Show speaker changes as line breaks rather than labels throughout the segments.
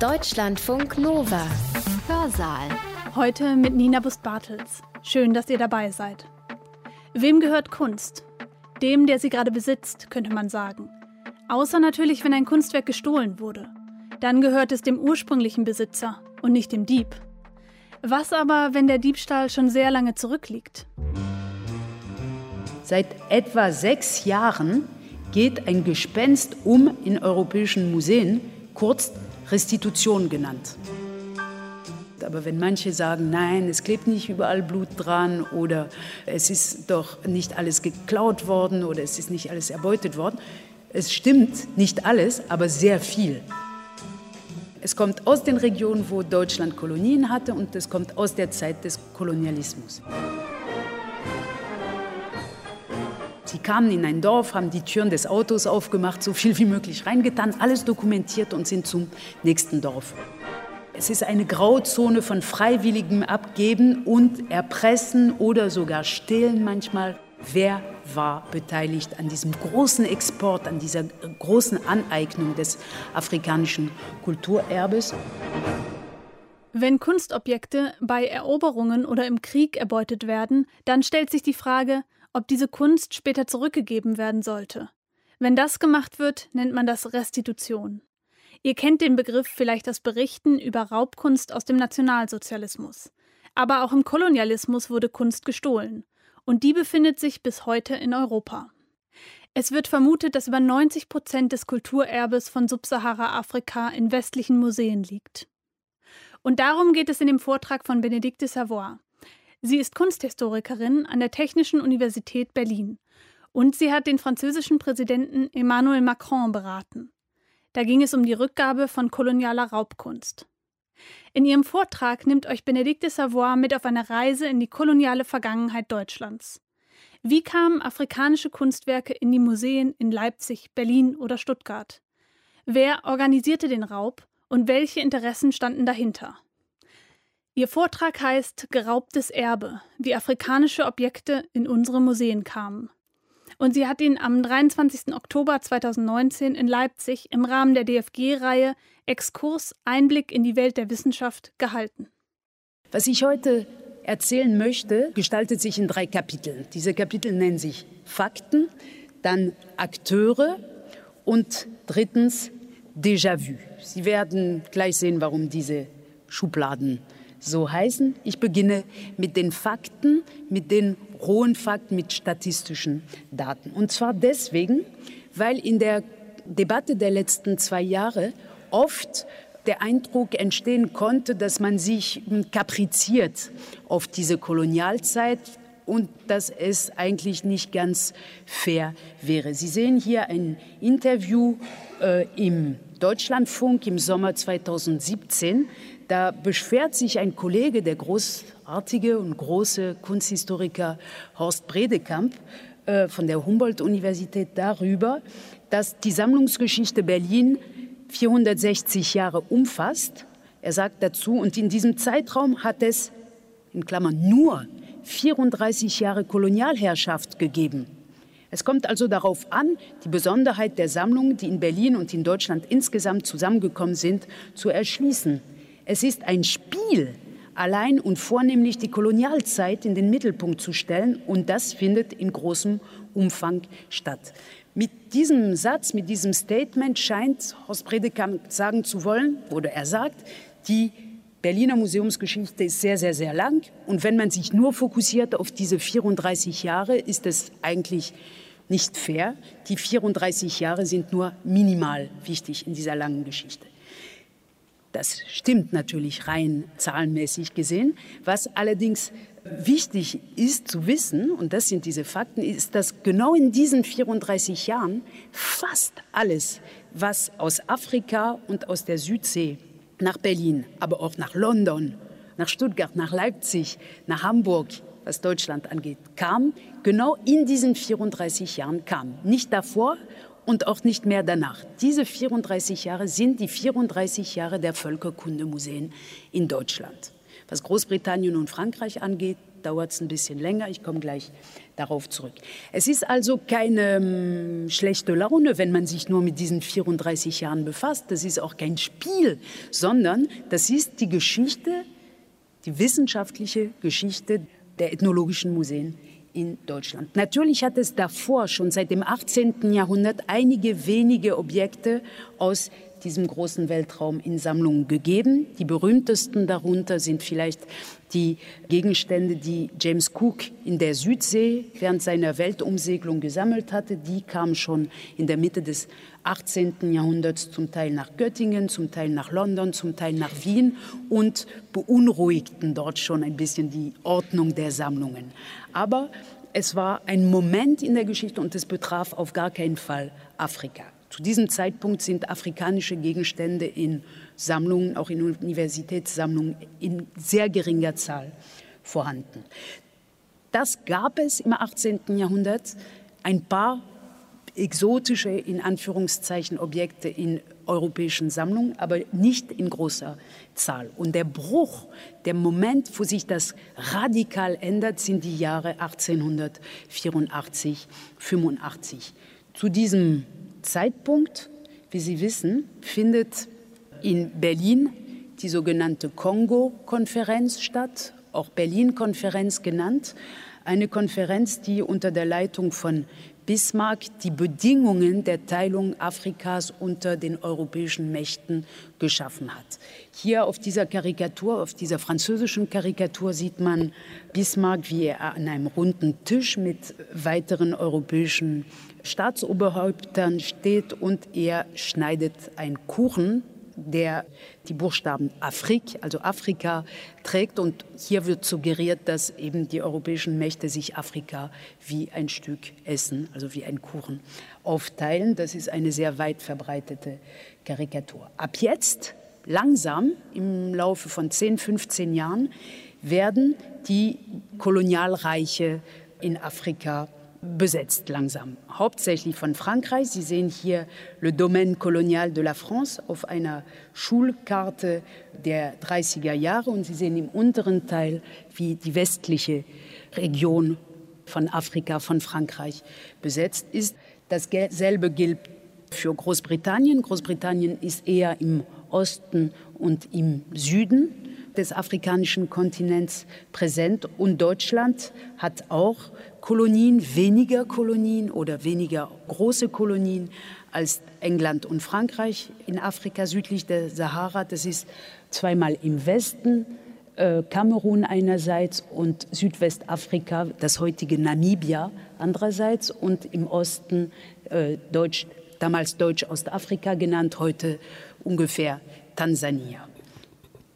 Deutschlandfunk Nova. Hörsaal.
Heute mit Nina Bust-Bartels. Schön, dass ihr dabei seid. Wem gehört Kunst? Dem, der sie gerade besitzt, könnte man sagen. Außer natürlich, wenn ein Kunstwerk gestohlen wurde. Dann gehört es dem ursprünglichen Besitzer und nicht dem Dieb. Was aber, wenn der Diebstahl schon sehr lange zurückliegt?
Seit etwa sechs Jahren geht ein Gespenst um in europäischen Museen, kurz Restitution genannt. Aber wenn manche sagen, nein, es klebt nicht überall Blut dran oder es ist doch nicht alles geklaut worden oder es ist nicht alles erbeutet worden, es stimmt nicht alles, aber sehr viel. Es kommt aus den Regionen, wo Deutschland Kolonien hatte und es kommt aus der Zeit des Kolonialismus. Sie kamen in ein Dorf, haben die Türen des Autos aufgemacht, so viel wie möglich reingetan, alles dokumentiert und sind zum nächsten Dorf. Es ist eine Grauzone von freiwilligem Abgeben und Erpressen oder sogar Stehlen manchmal. Wer war beteiligt an diesem großen Export, an dieser großen Aneignung des afrikanischen Kulturerbes?
Wenn Kunstobjekte bei Eroberungen oder im Krieg erbeutet werden, dann stellt sich die Frage, ob diese Kunst später zurückgegeben werden sollte. Wenn das gemacht wird, nennt man das Restitution. Ihr kennt den Begriff vielleicht aus Berichten über Raubkunst aus dem Nationalsozialismus. Aber auch im Kolonialismus wurde Kunst gestohlen und die befindet sich bis heute in Europa. Es wird vermutet, dass über 90 Prozent des Kulturerbes von Subsahara-Afrika in westlichen Museen liegt. Und darum geht es in dem Vortrag von Benedikte Savoy. Sie ist Kunsthistorikerin an der Technischen Universität Berlin und sie hat den französischen Präsidenten Emmanuel Macron beraten. Da ging es um die Rückgabe von kolonialer Raubkunst. In ihrem Vortrag nimmt euch Benedikte Savoy mit auf eine Reise in die koloniale Vergangenheit Deutschlands. Wie kamen afrikanische Kunstwerke in die Museen in Leipzig, Berlin oder Stuttgart? Wer organisierte den Raub und welche Interessen standen dahinter? Ihr Vortrag heißt Geraubtes Erbe, wie afrikanische Objekte in unsere Museen kamen. Und sie hat ihn am 23. Oktober 2019 in Leipzig im Rahmen der DFG-Reihe Exkurs Einblick in die Welt der Wissenschaft gehalten.
Was ich heute erzählen möchte, gestaltet sich in drei Kapiteln. Diese Kapitel nennen sich Fakten, dann Akteure und drittens Déjà-vu. Sie werden gleich sehen, warum diese Schubladen so heißen. Ich beginne mit den Fakten, mit den rohen Fakten, mit statistischen Daten. Und zwar deswegen, weil in der Debatte der letzten zwei Jahre oft der Eindruck entstehen konnte, dass man sich kapriziert auf diese Kolonialzeit und dass es eigentlich nicht ganz fair wäre. Sie sehen hier ein Interview äh, im Deutschlandfunk im Sommer 2017. Da beschwert sich ein Kollege, der großartige und große Kunsthistoriker Horst Bredekamp äh, von der Humboldt-Universität darüber, dass die Sammlungsgeschichte Berlin 460 Jahre umfasst. Er sagt dazu, und in diesem Zeitraum hat es, in Klammern, nur 34 Jahre Kolonialherrschaft gegeben. Es kommt also darauf an, die Besonderheit der Sammlungen, die in Berlin und in Deutschland insgesamt zusammengekommen sind, zu erschließen. Es ist ein Spiel, allein und vornehmlich die Kolonialzeit in den Mittelpunkt zu stellen, und das findet in großem Umfang statt. Mit diesem Satz, mit diesem Statement scheint Horst Bredekamp sagen zu wollen, oder er sagt, die Berliner Museumsgeschichte ist sehr, sehr, sehr lang. Und wenn man sich nur fokussiert auf diese 34 Jahre, ist es eigentlich nicht fair. Die 34 Jahre sind nur minimal wichtig in dieser langen Geschichte. Das stimmt natürlich rein zahlenmäßig gesehen. Was allerdings Wichtig ist zu wissen, und das sind diese Fakten, ist, dass genau in diesen 34 Jahren fast alles, was aus Afrika und aus der Südsee nach Berlin, aber auch nach London, nach Stuttgart, nach Leipzig, nach Hamburg, was Deutschland angeht, kam, genau in diesen 34 Jahren kam. Nicht davor und auch nicht mehr danach. Diese 34 Jahre sind die 34 Jahre der Völkerkundemuseen in Deutschland. Was Großbritannien und Frankreich angeht, dauert es ein bisschen länger. Ich komme gleich darauf zurück. Es ist also keine ähm, schlechte Laune, wenn man sich nur mit diesen 34 Jahren befasst. Das ist auch kein Spiel, sondern das ist die Geschichte, die wissenschaftliche Geschichte der ethnologischen Museen in Deutschland. Natürlich hat es davor schon seit dem 18. Jahrhundert einige wenige Objekte aus diesem großen Weltraum in Sammlungen gegeben. Die berühmtesten darunter sind vielleicht die Gegenstände, die James Cook in der Südsee während seiner Weltumsegelung gesammelt hatte. Die kamen schon in der Mitte des 18. Jahrhunderts zum Teil nach Göttingen, zum Teil nach London, zum Teil nach Wien und beunruhigten dort schon ein bisschen die Ordnung der Sammlungen. Aber es war ein Moment in der Geschichte und es betraf auf gar keinen Fall Afrika. Zu diesem Zeitpunkt sind afrikanische Gegenstände in Sammlungen, auch in Universitätssammlungen, in sehr geringer Zahl vorhanden. Das gab es im 18. Jahrhundert. Ein paar exotische, in Anführungszeichen, Objekte in europäischen Sammlungen, aber nicht in großer Zahl. Und der Bruch, der Moment, wo sich das radikal ändert, sind die Jahre 1884, 85. Zu diesem Zeitpunkt, wie Sie wissen, findet in Berlin die sogenannte Kongo-Konferenz statt, auch Berlin-Konferenz genannt. Eine Konferenz, die unter der Leitung von Bismarck die Bedingungen der Teilung Afrikas unter den europäischen Mächten geschaffen hat. Hier auf dieser Karikatur, auf dieser französischen Karikatur sieht man Bismarck, wie er an einem runden Tisch mit weiteren europäischen Staatsoberhäuptern steht und er schneidet einen Kuchen, der die Buchstaben Afrik, also Afrika, trägt. Und hier wird suggeriert, dass eben die europäischen Mächte sich Afrika wie ein Stück Essen, also wie ein Kuchen, aufteilen. Das ist eine sehr weit verbreitete Karikatur. Ab jetzt, langsam, im Laufe von 10, 15 Jahren, werden die Kolonialreiche in Afrika besetzt langsam. Hauptsächlich von Frankreich. Sie sehen hier Le Domaine Colonial de la France auf einer Schulkarte der 30er Jahre und Sie sehen im unteren Teil, wie die westliche Region von Afrika, von Frankreich besetzt ist. Dasselbe gilt für Großbritannien. Großbritannien ist eher im Osten und im Süden des afrikanischen Kontinents präsent und Deutschland hat auch Kolonien, weniger Kolonien oder weniger große Kolonien als England und Frankreich in Afrika südlich der Sahara. Das ist zweimal im Westen, äh, Kamerun einerseits und Südwestafrika, das heutige Namibia andererseits und im Osten äh, Deutsch, damals Deutsch-Ostafrika genannt, heute ungefähr Tansania.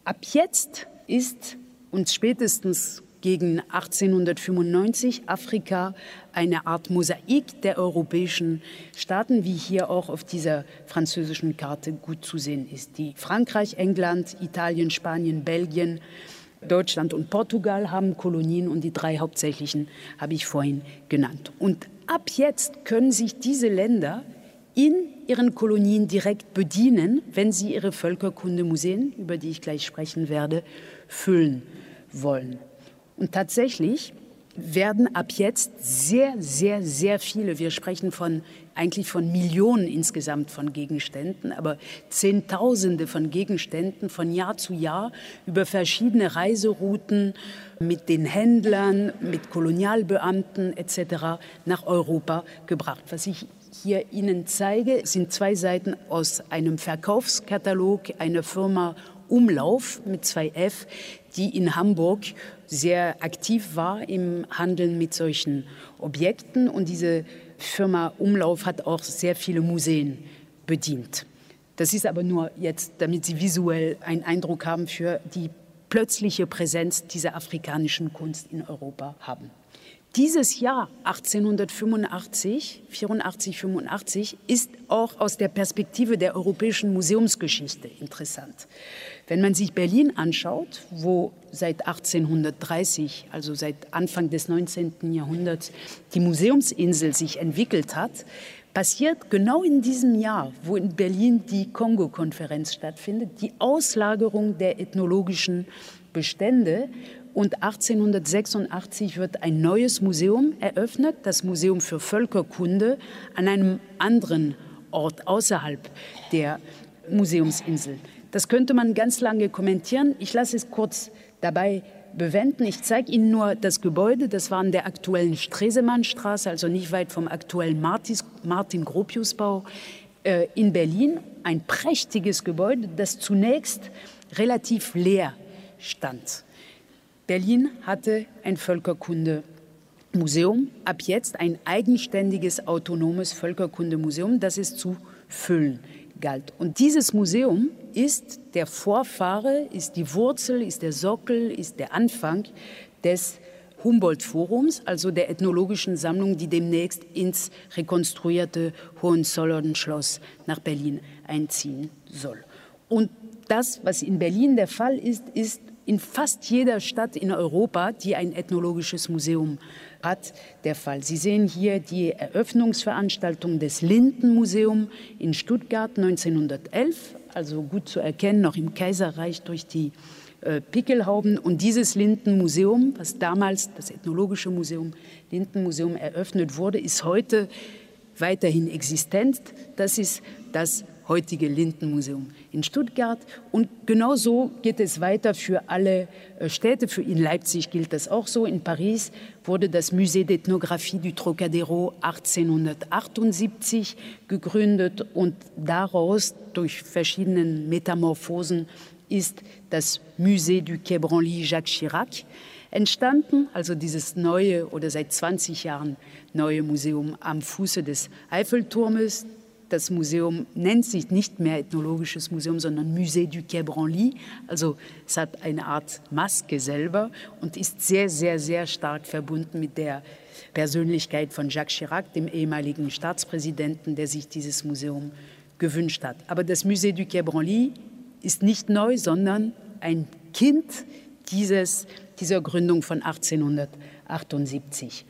Ab jetzt ist uns spätestens gegen 1895 Afrika eine Art Mosaik der europäischen Staaten, wie hier auch auf dieser französischen Karte gut zu sehen ist. Die Frankreich, England, Italien, Spanien, Belgien, Deutschland und Portugal haben Kolonien und die drei hauptsächlichen habe ich vorhin genannt. Und ab jetzt können sich diese Länder in ihren Kolonien direkt bedienen, wenn sie ihre Völkerkundemuseen, über die ich gleich sprechen werde, füllen wollen. Und tatsächlich werden ab jetzt sehr, sehr, sehr viele, wir sprechen von eigentlich von Millionen insgesamt von Gegenständen, aber Zehntausende von Gegenständen von Jahr zu Jahr über verschiedene Reiserouten mit den Händlern, mit Kolonialbeamten etc. nach Europa gebracht. Was ich hier Ihnen zeige, sind zwei Seiten aus einem Verkaufskatalog einer Firma Umlauf mit zwei F, die in Hamburg sehr aktiv war im Handeln mit solchen Objekten. Und diese Firma Umlauf hat auch sehr viele Museen bedient. Das ist aber nur jetzt, damit Sie visuell einen Eindruck haben für die plötzliche Präsenz dieser afrikanischen Kunst in Europa haben. Dieses Jahr 1885, 84, 85 ist auch aus der Perspektive der europäischen Museumsgeschichte interessant. Wenn man sich Berlin anschaut, wo seit 1830, also seit Anfang des 19. Jahrhunderts, die Museumsinsel sich entwickelt hat, passiert genau in diesem Jahr, wo in Berlin die Kongo-Konferenz stattfindet, die Auslagerung der ethnologischen Bestände Und 1886 wird ein neues Museum eröffnet, das Museum für Völkerkunde, an einem anderen Ort außerhalb der Museumsinsel. Das könnte man ganz lange kommentieren. Ich lasse es kurz dabei bewenden. Ich zeige Ihnen nur das Gebäude. Das war in der aktuellen Stresemannstraße, also nicht weit vom aktuellen Martin-Gropius-Bau äh, in Berlin. Ein prächtiges Gebäude, das zunächst relativ leer stand. Berlin hatte ein Völkerkundemuseum, ab jetzt ein eigenständiges, autonomes Völkerkundemuseum, das es zu füllen galt. Und dieses Museum ist der Vorfahre, ist die Wurzel, ist der Sockel, ist der Anfang des Humboldt-Forums, also der ethnologischen Sammlung, die demnächst ins rekonstruierte Hohenzollern-Schloss nach Berlin einziehen soll. Und das, was in Berlin der Fall ist, ist in fast jeder Stadt in Europa, die ein ethnologisches Museum hat, der Fall. Sie sehen hier die Eröffnungsveranstaltung des Lindenmuseums in Stuttgart 1911, also gut zu erkennen, noch im Kaiserreich durch die äh, Pickelhauben. Und dieses Lindenmuseum, was damals das Ethnologische Museum, Lindenmuseum eröffnet wurde, ist heute weiterhin existent. Das ist das heutige Lindenmuseum in Stuttgart. Und genauso geht es weiter für alle äh, Städte. Für in Leipzig gilt das auch so. In Paris wurde das Musée d'Ethnographie du Trocadero 1878 gegründet und daraus durch verschiedene Metamorphosen ist das Musée du Quai Branly Jacques Chirac entstanden, also dieses neue oder seit 20 Jahren neue Museum am Fuße des Eiffelturmes. Das Museum nennt sich nicht mehr Ethnologisches Museum, sondern Musée du Quai Branly. Also es hat eine Art Maske selber und ist sehr, sehr, sehr stark verbunden mit der Persönlichkeit von Jacques Chirac, dem ehemaligen Staatspräsidenten, der sich dieses Museum gewünscht hat. Aber das Musée du Quai Branly ist nicht neu, sondern ein Kind dieses, dieser Gründung von 1878.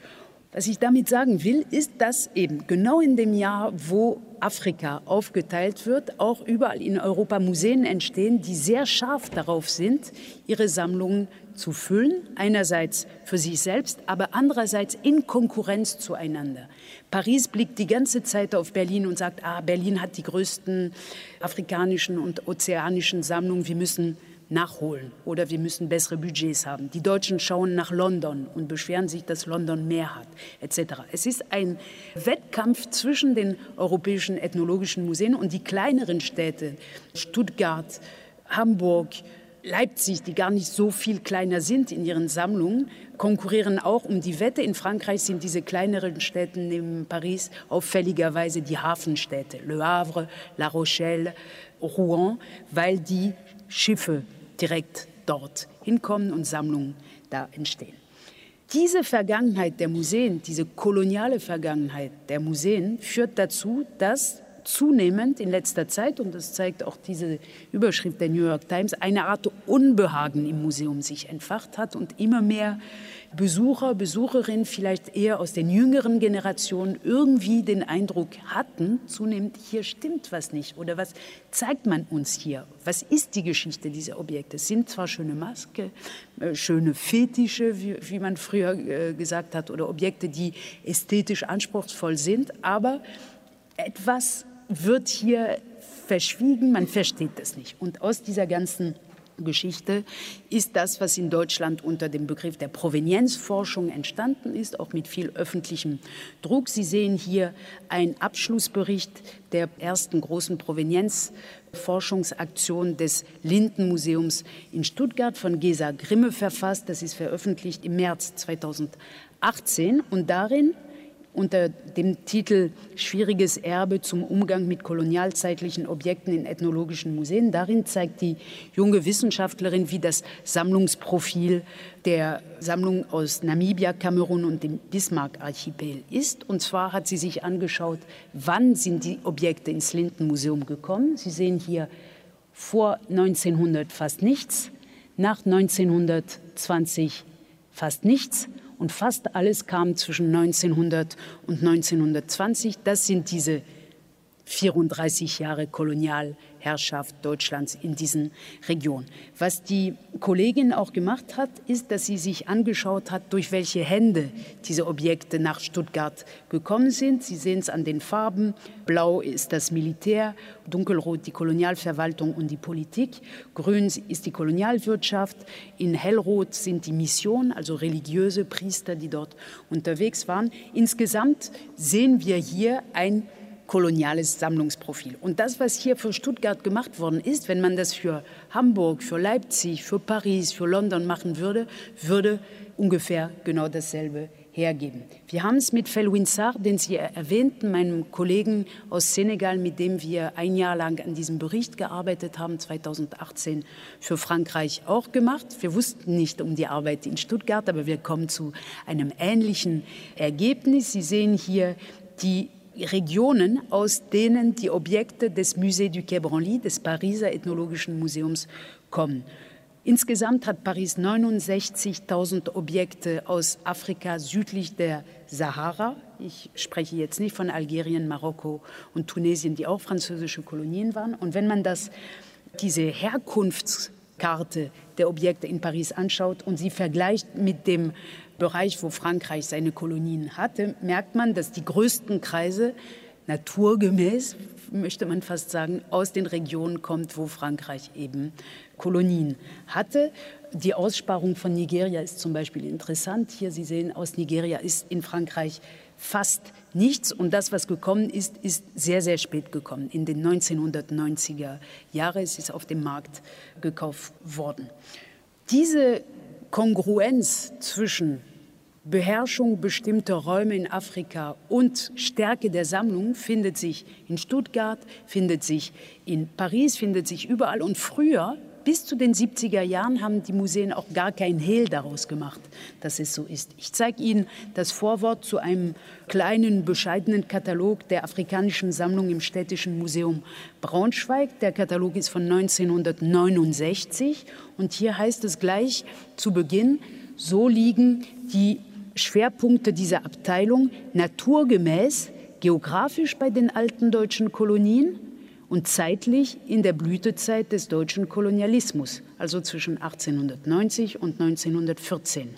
Was ich damit sagen will, ist, dass eben genau in dem Jahr, wo Afrika aufgeteilt wird, auch überall in Europa Museen entstehen, die sehr scharf darauf sind, ihre Sammlungen zu füllen, einerseits für sich selbst, aber andererseits in Konkurrenz zueinander. Paris blickt die ganze Zeit auf Berlin und sagt, ah, Berlin hat die größten afrikanischen und ozeanischen Sammlungen, wir müssen nachholen oder wir müssen bessere Budgets haben. Die Deutschen schauen nach London und beschweren sich, dass London mehr hat, etc. Es ist ein Wettkampf zwischen den europäischen ethnologischen Museen und die kleineren Städte, Stuttgart, Hamburg, Leipzig, die gar nicht so viel kleiner sind in ihren Sammlungen, konkurrieren auch um die Wette. In Frankreich sind diese kleineren Städte neben Paris auffälligerweise die Hafenstädte, Le Havre, La Rochelle, Rouen, weil die Schiffe direkt dort hinkommen und Sammlungen da entstehen. Diese Vergangenheit der Museen, diese koloniale Vergangenheit der Museen führt dazu, dass zunehmend in letzter Zeit, und das zeigt auch diese Überschrift der New York Times, eine Art Unbehagen im Museum sich entfacht hat und immer mehr Besucher, Besucherinnen, vielleicht eher aus den jüngeren Generationen, irgendwie den Eindruck hatten, zunehmend, hier stimmt was nicht oder was zeigt man uns hier? Was ist die Geschichte dieser Objekte? Es sind zwar schöne Maske, äh, schöne Fetische, wie, wie man früher äh, gesagt hat, oder Objekte, die ästhetisch anspruchsvoll sind, aber etwas wird hier verschwiegen, man versteht das nicht. Und aus dieser ganzen Geschichte ist das, was in Deutschland unter dem Begriff der Provenienzforschung entstanden ist, auch mit viel öffentlichem Druck. Sie sehen hier einen Abschlussbericht der ersten großen Provenienzforschungsaktion des Lindenmuseums in Stuttgart von Gesa Grimme verfasst. Das ist veröffentlicht im März 2018 und darin unter dem Titel Schwieriges Erbe zum Umgang mit kolonialzeitlichen Objekten in ethnologischen Museen. Darin zeigt die junge Wissenschaftlerin, wie das Sammlungsprofil der Sammlung aus Namibia, Kamerun und dem Bismarck-Archipel ist. Und zwar hat sie sich angeschaut, wann sind die Objekte ins Lindenmuseum gekommen. Sie sehen hier vor 1900 fast nichts, nach 1920 fast nichts und fast alles kam zwischen 1900 und 1920. Das sind diese 34 Jahre Kolonialherrschaft Deutschlands in diesen Regionen. Was die Kollegin auch gemacht hat, ist, dass sie sich angeschaut hat, durch welche Hände diese Objekte nach Stuttgart gekommen sind. Sie sehen es an den Farben. Blau ist das Militär, dunkelrot die Kolonialverwaltung und die Politik, grün ist die Kolonialwirtschaft, in hellrot sind die Missionen, also religiöse Priester, die dort unterwegs waren. Insgesamt sehen wir hier ein koloniales Sammlungsprofil. Und das, was hier für Stuttgart gemacht worden ist, wenn man das für Hamburg, für Leipzig, für Paris, für London machen würde, würde ungefähr genau dasselbe hergeben. Wir haben es mit Felwinsar, den Sie erwähnten, meinem Kollegen aus Senegal, mit dem wir ein Jahr lang an diesem Bericht gearbeitet haben, 2018 für Frankreich auch gemacht. Wir wussten nicht um die Arbeit in Stuttgart, aber wir kommen zu einem ähnlichen Ergebnis. Sie sehen hier die Regionen, aus denen die Objekte des Musée du Quai Branly, des Pariser Ethnologischen Museums, kommen. Insgesamt hat Paris 69.000 Objekte aus Afrika südlich der Sahara. Ich spreche jetzt nicht von Algerien, Marokko und Tunesien, die auch französische Kolonien waren. Und wenn man das, diese Herkunftskarte der Objekte in Paris anschaut und sie vergleicht mit dem Bereich, wo Frankreich seine Kolonien hatte, merkt man, dass die größten Kreise naturgemäß, möchte man fast sagen, aus den Regionen kommt, wo Frankreich eben Kolonien hatte. Die Aussparung von Nigeria ist zum Beispiel interessant. Hier Sie sehen, aus Nigeria ist in Frankreich fast nichts. Und das, was gekommen ist, ist sehr, sehr spät gekommen. In den 1990er Jahren ist es auf dem Markt gekauft worden. Diese Kongruenz zwischen Beherrschung bestimmter Räume in Afrika und Stärke der Sammlung findet sich in Stuttgart, findet sich in Paris, findet sich überall. Und früher, bis zu den 70er Jahren, haben die Museen auch gar kein Hehl daraus gemacht, dass es so ist. Ich zeige Ihnen das Vorwort zu einem kleinen, bescheidenen Katalog der afrikanischen Sammlung im Städtischen Museum Braunschweig. Der Katalog ist von 1969 und hier heißt es gleich zu Beginn, so liegen die Schwerpunkte dieser Abteilung naturgemäß geografisch bei den alten deutschen Kolonien und zeitlich in der Blütezeit des deutschen Kolonialismus, also zwischen 1890 und 1914.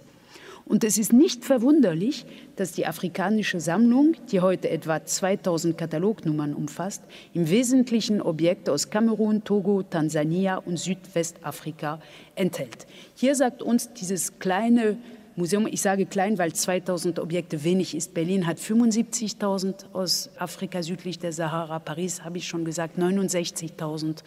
Und es ist nicht verwunderlich, dass die afrikanische Sammlung, die heute etwa 2000 Katalognummern umfasst, im Wesentlichen Objekte aus Kamerun, Togo, Tansania und Südwestafrika enthält. Hier sagt uns dieses kleine Museum, ich sage klein, weil 2000 Objekte wenig ist. Berlin hat 75.000 aus Afrika südlich der Sahara. Paris, habe ich schon gesagt, 69.000.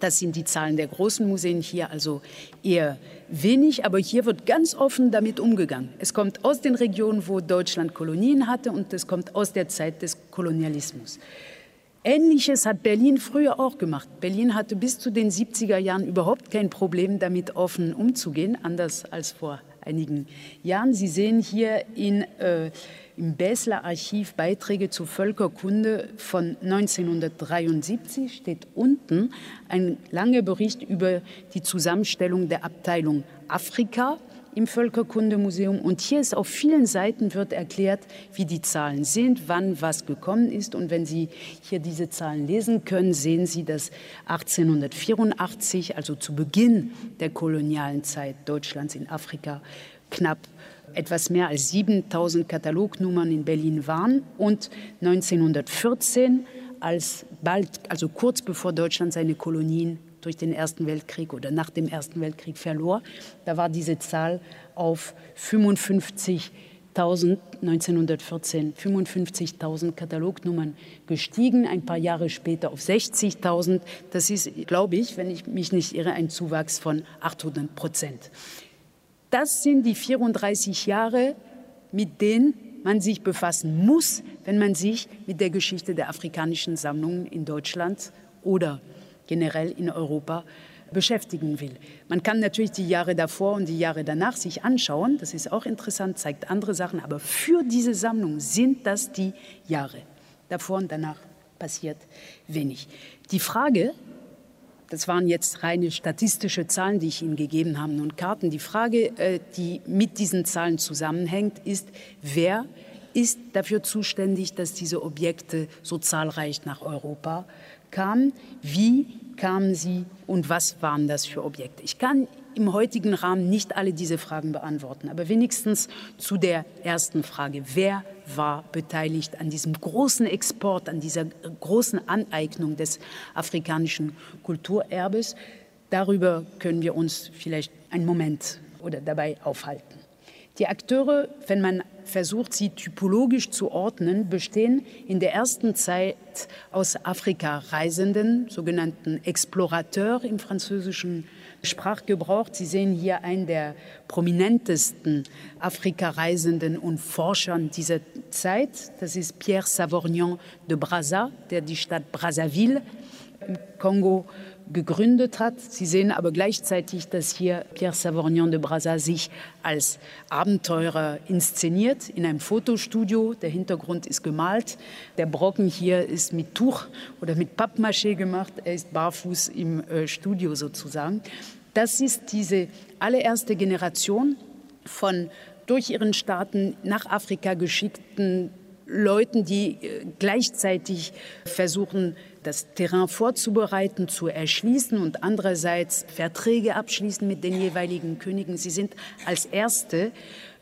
Das sind die Zahlen der großen Museen hier, also eher wenig. Aber hier wird ganz offen damit umgegangen. Es kommt aus den Regionen, wo Deutschland Kolonien hatte und es kommt aus der Zeit des Kolonialismus. Ähnliches hat Berlin früher auch gemacht. Berlin hatte bis zu den 70er Jahren überhaupt kein Problem damit offen umzugehen, anders als vor einigen Jahren. Sie sehen hier in, äh, im Basler Archiv Beiträge zur Völkerkunde von 1973, steht unten ein langer Bericht über die Zusammenstellung der Abteilung Afrika im Völkerkundemuseum. Und hier ist auf vielen Seiten wird erklärt, wie die Zahlen sind, wann was gekommen ist. Und wenn Sie hier diese Zahlen lesen können, sehen Sie, dass 1884, also zu Beginn der kolonialen Zeit Deutschlands in Afrika, knapp etwas mehr als 7000 Katalognummern in Berlin waren und 1914 als bald, also kurz bevor Deutschland seine Kolonien durch den Ersten Weltkrieg oder nach dem Ersten Weltkrieg verlor. Da war diese Zahl auf 55 1914 55.000 Katalognummern gestiegen, ein paar Jahre später auf 60.000. Das ist, glaube ich, wenn ich mich nicht irre, ein Zuwachs von 800 Prozent. Das sind die 34 Jahre, mit denen man sich befassen muss, wenn man sich mit der Geschichte der afrikanischen Sammlungen in Deutschland oder generell in Europa beschäftigen will. Man kann natürlich die Jahre davor und die Jahre danach sich anschauen. Das ist auch interessant, zeigt andere Sachen. Aber für diese Sammlung sind das die Jahre. Davor und danach passiert wenig. Die Frage, das waren jetzt reine statistische Zahlen, die ich Ihnen gegeben habe und Karten. Die Frage, äh, die mit diesen Zahlen zusammenhängt, ist, wer ist dafür zuständig, dass diese Objekte so zahlreich nach Europa kamen. Wie kamen sie und was waren das für Objekte? Ich kann im heutigen Rahmen nicht alle diese Fragen beantworten, aber wenigstens zu der ersten Frage. Wer war beteiligt an diesem großen Export, an dieser großen Aneignung des afrikanischen Kulturerbes? Darüber können wir uns vielleicht einen Moment oder dabei aufhalten. Die Akteure, wenn man versucht, sie typologisch zu ordnen, bestehen in der ersten Zeit aus Afrika Reisenden, sogenannten Explorateurs im französischen Sprachgebrauch. Sie sehen hier einen der prominentesten Afrika-Reisenden und Forschern dieser Zeit. Das ist Pierre Savorgnan de Brazza, der die Stadt Brazzaville im Kongo gegründet hat. Sie sehen aber gleichzeitig, dass hier Pierre Savorgnan de Brazza sich als Abenteurer inszeniert in einem Fotostudio. Der Hintergrund ist gemalt. Der Brocken hier ist mit Tuch oder mit Pappmaché gemacht. Er ist barfuß im äh, Studio sozusagen. Das ist diese allererste Generation von durch ihren Staaten nach Afrika geschickten Leuten, die äh, gleichzeitig versuchen, das Terrain vorzubereiten, zu erschließen und andererseits Verträge abschließen mit den jeweiligen Königen. Sie sind als Erste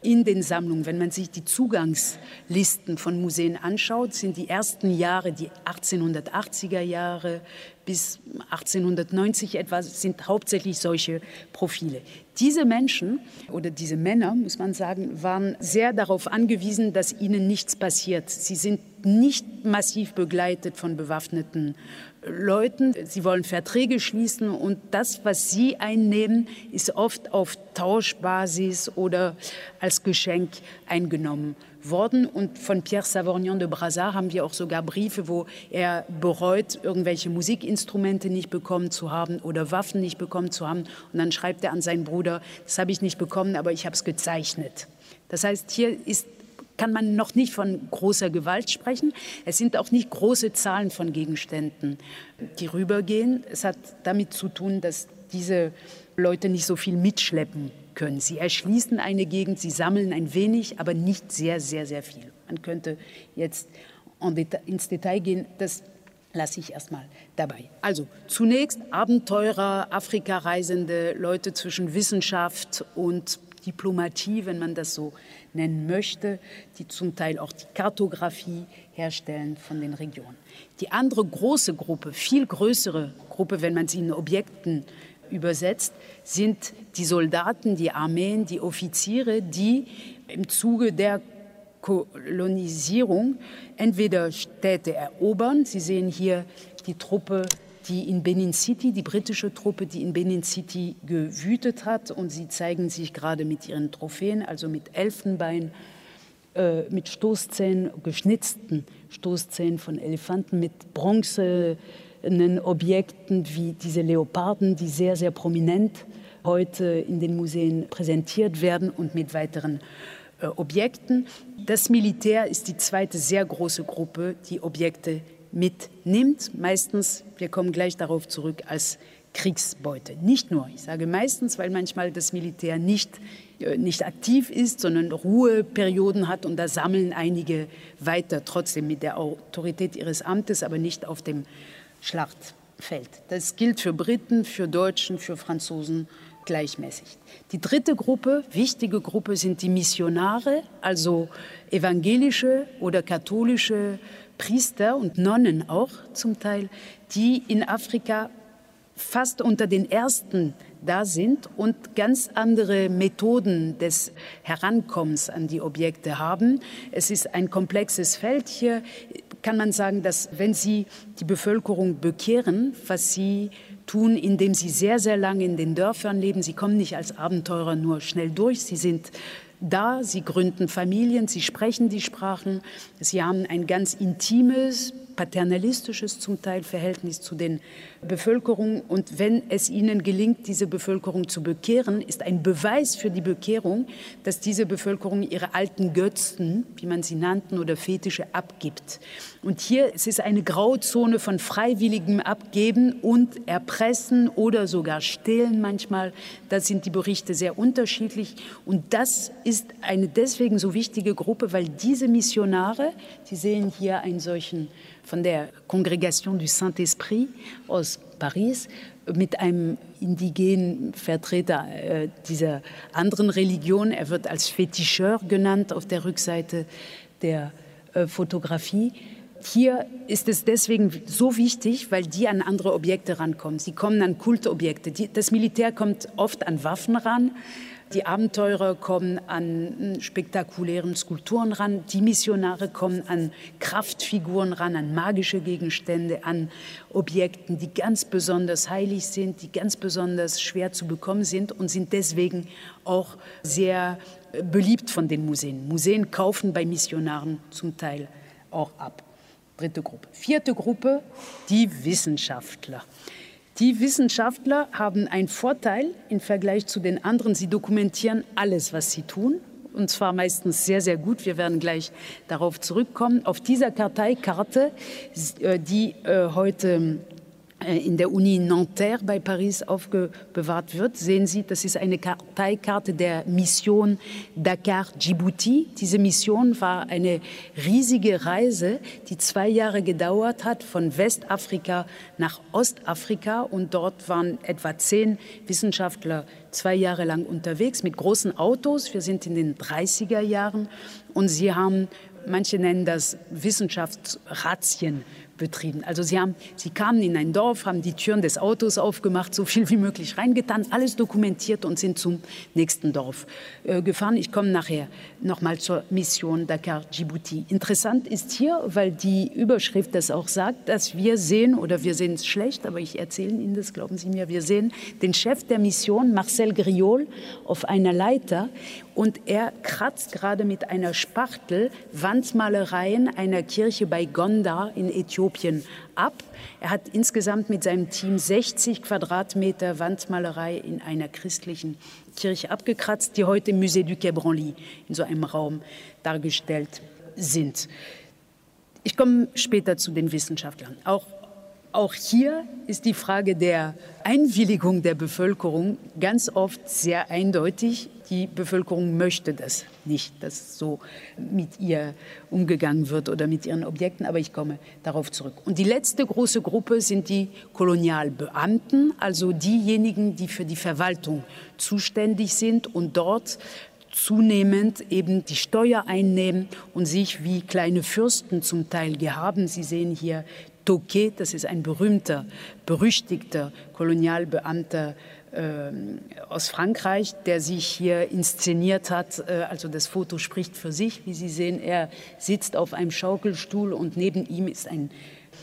in den Sammlungen, wenn man sich die Zugangslisten von Museen anschaut, sind die ersten Jahre, die 1880er Jahre bis 1890 etwa, sind hauptsächlich solche Profile. Diese Menschen oder diese Männer, muss man sagen, waren sehr darauf angewiesen, dass ihnen nichts passiert. Sie sind nicht massiv begleitet von bewaffneten Leuten. Sie wollen Verträge schließen und das, was sie einnehmen, ist oft auf Tauschbasis oder als Geschenk eingenommen worden. Und von Pierre Savorgnan de Brazza haben wir auch sogar Briefe, wo er bereut, irgendwelche Musikinstrumente nicht bekommen zu haben oder Waffen nicht bekommen zu haben. Und dann schreibt er an seinen Bruder, das habe ich nicht bekommen, aber ich habe es gezeichnet. Das heißt, hier ist kann man noch nicht von großer Gewalt sprechen. Es sind auch nicht große Zahlen von Gegenständen, die rübergehen. Es hat damit zu tun, dass diese Leute nicht so viel mitschleppen können. Sie erschließen eine Gegend, sie sammeln ein wenig, aber nicht sehr, sehr, sehr viel. Man könnte jetzt ins Detail gehen. Das lasse ich erstmal dabei. Also zunächst Abenteurer, Afrika-Reisende, Leute zwischen Wissenschaft und Diplomatie, wenn man das so nennen möchte, die zum Teil auch die Kartografie herstellen von den Regionen. Die andere große Gruppe, viel größere Gruppe, wenn man sie in Objekten übersetzt, sind die Soldaten, die Armeen, die Offiziere, die im Zuge der Kolonisierung entweder Städte erobern, Sie sehen hier die Truppe die in Benin City, die britische Truppe, die in Benin City gewütet hat. Und sie zeigen sich gerade mit ihren Trophäen, also mit Elfenbein, äh, mit Stoßzähnen, geschnitzten Stoßzähnen von Elefanten, mit bronzenen Objekten wie diese Leoparden, die sehr, sehr prominent heute in den Museen präsentiert werden und mit weiteren äh, Objekten. Das Militär ist die zweite sehr große Gruppe, die Objekte mitnimmt, meistens, wir kommen gleich darauf zurück, als Kriegsbeute. Nicht nur, ich sage meistens, weil manchmal das Militär nicht, äh, nicht aktiv ist, sondern Ruheperioden hat und da sammeln einige weiter, trotzdem mit der Autorität ihres Amtes, aber nicht auf dem Schlachtfeld. Das gilt für Briten, für Deutschen, für Franzosen gleichmäßig. Die dritte Gruppe, wichtige Gruppe, sind die Missionare, also evangelische oder katholische Priester und Nonnen auch zum Teil, die in Afrika fast unter den ersten da sind und ganz andere Methoden des Herankommens an die Objekte haben. Es ist ein komplexes Feld. Hier kann man sagen, dass wenn Sie die Bevölkerung bekehren, was Sie tun, indem Sie sehr, sehr lange in den Dörfern leben, Sie kommen nicht als Abenteurer nur schnell durch, Sie sind da, sie gründen Familien, sie sprechen die Sprachen, sie haben ein ganz intimes paternalistisches zum Teil Verhältnis zu den Bevölkerungen. Und wenn es ihnen gelingt, diese Bevölkerung zu bekehren, ist ein Beweis für die Bekehrung, dass diese Bevölkerung ihre alten Götzen, wie man sie nannten, oder Fetische abgibt. Und hier es ist eine Grauzone von freiwilligem Abgeben und Erpressen oder sogar Stehlen manchmal. Da sind die Berichte sehr unterschiedlich. Und das ist eine deswegen so wichtige Gruppe, weil diese Missionare, Sie sehen hier einen solchen von der Congregation du Saint-Esprit aus Paris mit einem indigenen Vertreter äh, dieser anderen Religion. Er wird als Fetischeur genannt auf der Rückseite der äh, Fotografie. Hier ist es deswegen so wichtig, weil die an andere Objekte rankommen. Sie kommen an Kultobjekte. Das Militär kommt oft an Waffen ran. Die Abenteurer kommen an spektakulären Skulpturen ran, die Missionare kommen an Kraftfiguren ran, an magische Gegenstände, an Objekten, die ganz besonders heilig sind, die ganz besonders schwer zu bekommen sind und sind deswegen auch sehr beliebt von den Museen. Museen kaufen bei Missionaren zum Teil auch ab. Dritte Gruppe. Vierte Gruppe, die Wissenschaftler. Die Wissenschaftler haben einen Vorteil im Vergleich zu den anderen. Sie dokumentieren alles, was sie tun, und zwar meistens sehr, sehr gut. Wir werden gleich darauf zurückkommen. Auf dieser Karteikarte, äh, die äh, heute in der Uni Nanterre bei Paris aufbewahrt wird, sehen Sie, das ist eine Karteikarte der Mission Dakar-Djibouti. Diese Mission war eine riesige Reise, die zwei Jahre gedauert hat, von Westafrika nach Ostafrika. Und dort waren etwa zehn Wissenschaftler zwei Jahre lang unterwegs mit großen Autos. Wir sind in den 30er Jahren und sie haben, manche nennen das Wissenschaftsrazien betrieben. Also sie, haben, sie kamen in ein Dorf, haben die Türen des Autos aufgemacht, so viel wie möglich reingetan, alles dokumentiert und sind zum nächsten Dorf äh, gefahren. Ich komme nachher nochmal zur Mission Dakar-Djibouti. Interessant ist hier, weil die Überschrift das auch sagt, dass wir sehen, oder wir sehen es schlecht, aber ich erzähle Ihnen das, glauben Sie mir, wir sehen den Chef der Mission, Marcel Griol, auf einer Leiter und er kratzt gerade mit einer Spachtel Wandmalereien einer Kirche bei Gondar in Äthiopien ab. Er hat insgesamt mit seinem Team 60 Quadratmeter Wandmalerei in einer christlichen Kirche abgekratzt, die heute im Musée du Quai Branly in so einem Raum dargestellt sind. Ich komme später zu den Wissenschaftlern. Auch auch hier ist die Frage der Einwilligung der Bevölkerung ganz oft sehr eindeutig. Die Bevölkerung möchte das nicht, dass so mit ihr umgegangen wird oder mit ihren Objekten, aber ich komme darauf zurück. Und die letzte große Gruppe sind die Kolonialbeamten, also diejenigen, die für die Verwaltung zuständig sind und dort zunehmend eben die Steuer einnehmen und sich wie kleine Fürsten zum Teil gehaben. Sie sehen hier Tocquet, das ist ein berühmter, berüchtigter Kolonialbeamter aus Frankreich, der sich hier inszeniert hat. Äh, also das Foto spricht für sich, wie Sie sehen. Er sitzt auf einem Schaukelstuhl und neben ihm ist ein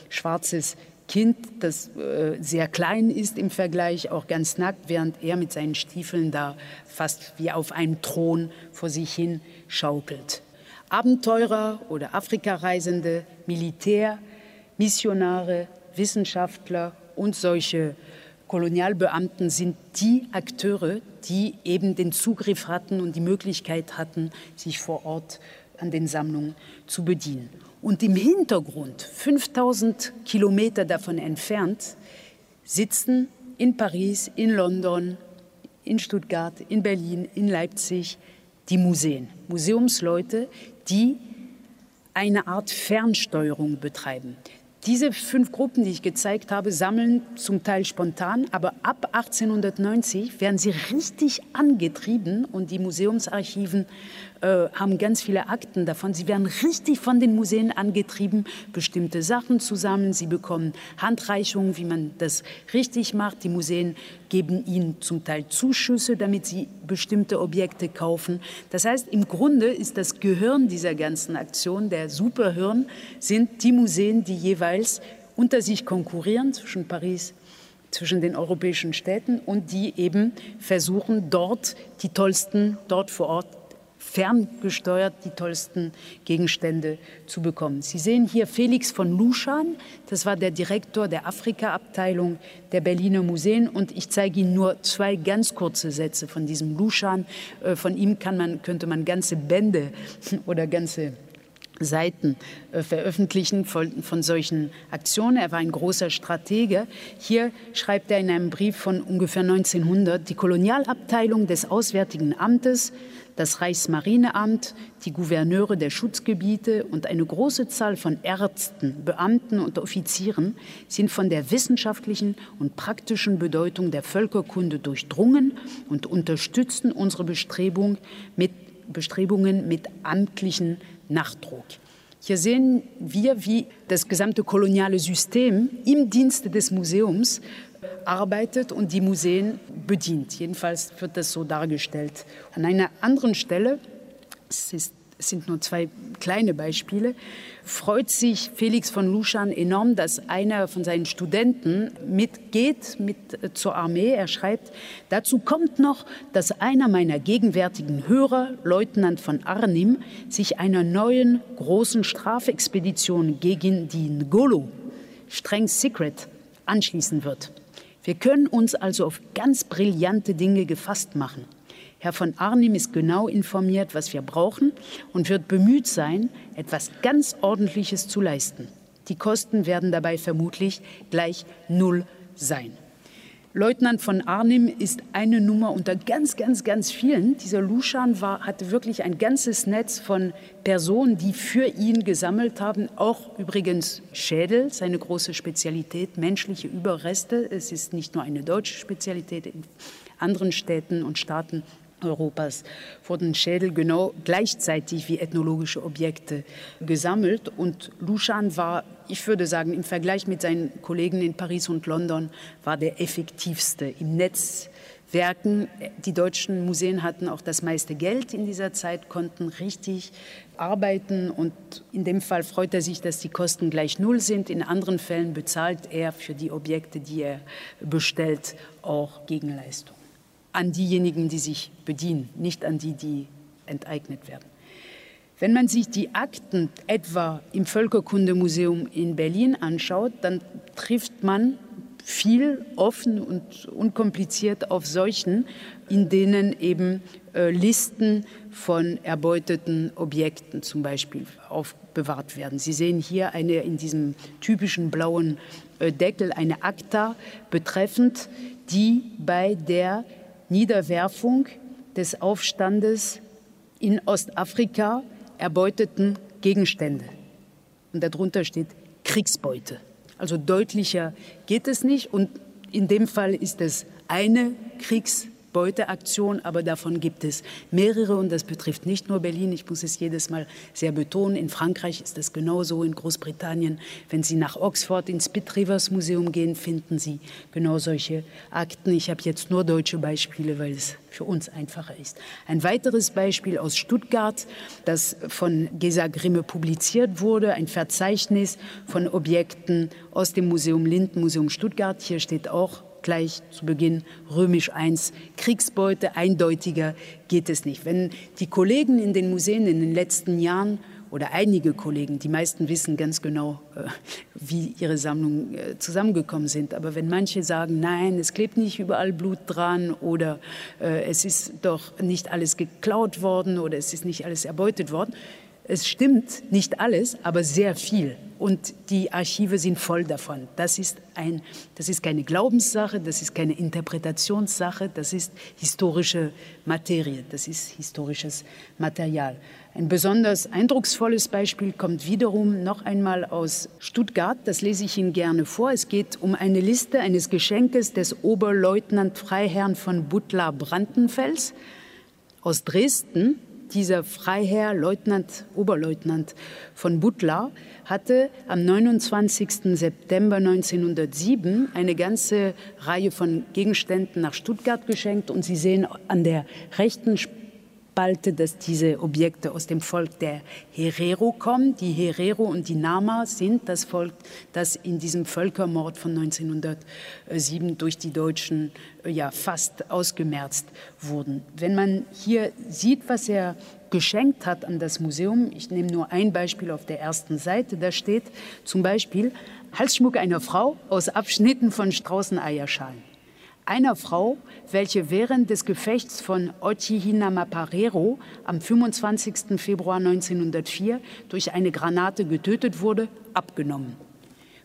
schwarzes Kind, das äh, sehr klein ist im Vergleich, auch ganz nackt, während er mit seinen Stiefeln da fast wie auf einem Thron vor sich hin schaukelt. Abenteurer oder Afrikareisende, Militär, Missionare, Wissenschaftler und solche Kolonialbeamten sind die Akteure, die eben den Zugriff hatten und die Möglichkeit hatten, sich vor Ort an den Sammlungen zu bedienen. Und im Hintergrund, 5000 Kilometer davon entfernt, sitzen in Paris, in London, in Stuttgart, in Berlin, in Leipzig die Museen, Museumsleute, die eine Art Fernsteuerung betreiben. Diese fünf Gruppen, die ich gezeigt habe, sammeln zum Teil spontan, aber ab 1890 werden sie richtig angetrieben und die Museumsarchiven äh, haben ganz viele Akten davon. Sie werden richtig von den Museen angetrieben, bestimmte Sachen zu sammeln. Sie bekommen Handreichungen, wie man das richtig macht. Die Museen geben ihnen zum Teil Zuschüsse, damit sie bestimmte Objekte kaufen. Das heißt, im Grunde ist das Gehirn dieser ganzen Aktion, der Superhirn, sind die Museen, die jeweils unter sich konkurrieren zwischen Paris zwischen den europäischen Städten und die eben versuchen, dort die tollsten, dort vor Ort ferngesteuert die tollsten Gegenstände zu bekommen. Sie sehen hier Felix von Luschan, das war der Direktor der Afrika-Abteilung der Berliner Museen und ich zeige Ihnen nur zwei ganz kurze Sätze von diesem Luschan. Äh, von ihm kann man, könnte man ganze Bände oder ganze Seiten äh, veröffentlichen von, von, solchen Aktionen. Er war ein großer Stratege. Hier schreibt er in einem Brief von ungefähr 1900, die Kolonialabteilung des Auswärtigen Amtes das Reichsmarineamt, die Gouverneure der Schutzgebiete und eine große Zahl von Ärzten, Beamten und Offizieren sind von der wissenschaftlichen und praktischen Bedeutung der Völkerkunde durchdrungen und unterstützen unsere Bestrebung mit, Bestrebungen mit amtlichen Nachdruck. Hier sehen wir, wie das gesamte koloniale System im Dienste des Museums arbeitet und die Museen bedient. Jedenfalls wird das so dargestellt. An einer anderen Stelle, es ist es sind nur zwei kleine Beispiele, freut sich Felix von Luschan enorm, dass einer von seinen Studenten mitgeht mit äh, zur Armee. Er schreibt, dazu kommt noch, dass einer meiner gegenwärtigen Hörer, Leutnant von Arnim, sich einer neuen großen Strafexpedition gegen die Ngolo, streng secret, anschließen wird. Wir können uns also auf ganz brillante Dinge gefasst machen. Herr von Arnim ist genau informiert, was wir brauchen und wird bemüht sein, etwas ganz Ordentliches zu leisten. Die Kosten werden dabei vermutlich gleich null sein. Leutnant von Arnim ist eine Nummer unter ganz, ganz, ganz vielen. Dieser Luschan war, hatte wirklich ein ganzes Netz von Personen, die für ihn gesammelt haben. Auch übrigens Schädel, seine große Spezialität, menschliche Überreste. Es ist nicht nur eine deutsche Spezialität. In anderen Städten und Staaten Europas wurden Schädel genau gleichzeitig wie ethnologische Objekte gesammelt. Und Luschan war, ich würde sagen, im Vergleich mit seinen Kollegen in Paris und London, war der effektivste im Netzwerken. Die deutschen Museen hatten auch das meiste Geld in dieser Zeit, konnten richtig arbeiten. Und in dem Fall freut er sich, dass die Kosten gleich null sind. In anderen Fällen bezahlt er für die Objekte, die er bestellt, auch Gegenleistung an diejenigen, die sich bedienen, nicht an die, die enteignet werden. Wenn man sich die Akten etwa im Völkerkundemuseum in Berlin anschaut, dann trifft man viel offen und unkompliziert auf solchen, in denen eben äh, Listen von erbeuteten Objekten zum Beispiel aufbewahrt werden. Sie sehen hier eine in diesem typischen blauen äh, Deckel eine Akta betreffend, die bei der Niederwerfung des Aufstandes in Ostafrika erbeuteten Gegenstände. Und darunter steht Kriegsbeute. Also deutlicher geht es nicht. Und in dem Fall ist es eine Kriegsbeute. Beuteaktion, aber davon gibt es mehrere und das betrifft nicht nur Berlin. Ich muss es jedes Mal sehr betonen. In Frankreich ist es genauso, in Großbritannien. Wenn Sie nach Oxford ins Pitt Rivers Museum gehen, finden Sie genau solche Akten. Ich habe jetzt nur deutsche Beispiele, weil es für uns einfacher ist. Ein weiteres Beispiel aus Stuttgart, das von Gesa Grimme publiziert wurde, ein Verzeichnis von Objekten aus dem Museum Linden, Museum Stuttgart. Hier steht auch gleich zu Beginn römisch I, Kriegsbeute, eindeutiger geht es nicht. Wenn die Kollegen in den Museen in den letzten Jahren oder einige Kollegen, die meisten wissen ganz genau, äh, wie ihre Sammlungen äh, zusammengekommen sind. Aber wenn manche sagen, nein, es klebt nicht überall Blut dran oder äh, es ist doch nicht alles geklaut worden oder es ist nicht alles erbeutet worden, es stimmt nicht alles, aber sehr viel. Und die Archive sind voll davon. Das ist, ein, das ist keine Glaubenssache, das ist keine Interpretationssache, das ist historische Materie, das ist historisches Material. Ein besonders eindrucksvolles Beispiel kommt wiederum noch einmal aus Stuttgart. Das lese ich Ihnen gerne vor. Es geht um eine Liste eines Geschenkes des Oberleutnant Freiherrn von Butler Brandenfels aus Dresden dieser Freiherr, Leutnant, Oberleutnant von Butler, hatte am 29. September 1907 eine ganze Reihe von Gegenständen nach Stuttgart geschenkt. Und Sie sehen an der rechten Spalte, dass diese Objekte aus dem Volk der Herero kommen. Die Herero und die Nama sind das Volk, das in diesem Völkermord von 1907 durch die Deutschen ja, fast ausgemerzt wurden. Wenn man hier sieht, was er geschenkt hat an das Museum. Ich nehme nur ein Beispiel auf der ersten Seite. Da steht zum Beispiel Halsschmuck einer Frau aus Abschnitten von Straußeneierschalen. Einer Frau, welche während des Gefechts von Ochihinamaparero am 25. Februar 1904 durch eine Granate getötet wurde, abgenommen.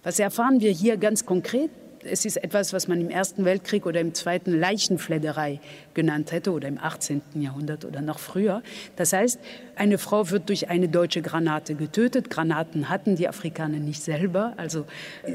Was erfahren wir hier ganz konkret? es ist etwas, was man im Ersten Weltkrieg oder im Zweiten Leichenfledderei genannt hätte oder im 18. Jahrhundert oder noch früher. Das heißt, eine Frau wird durch eine deutsche Granate getötet. Granaten hatten die Afrikaner nicht selber, also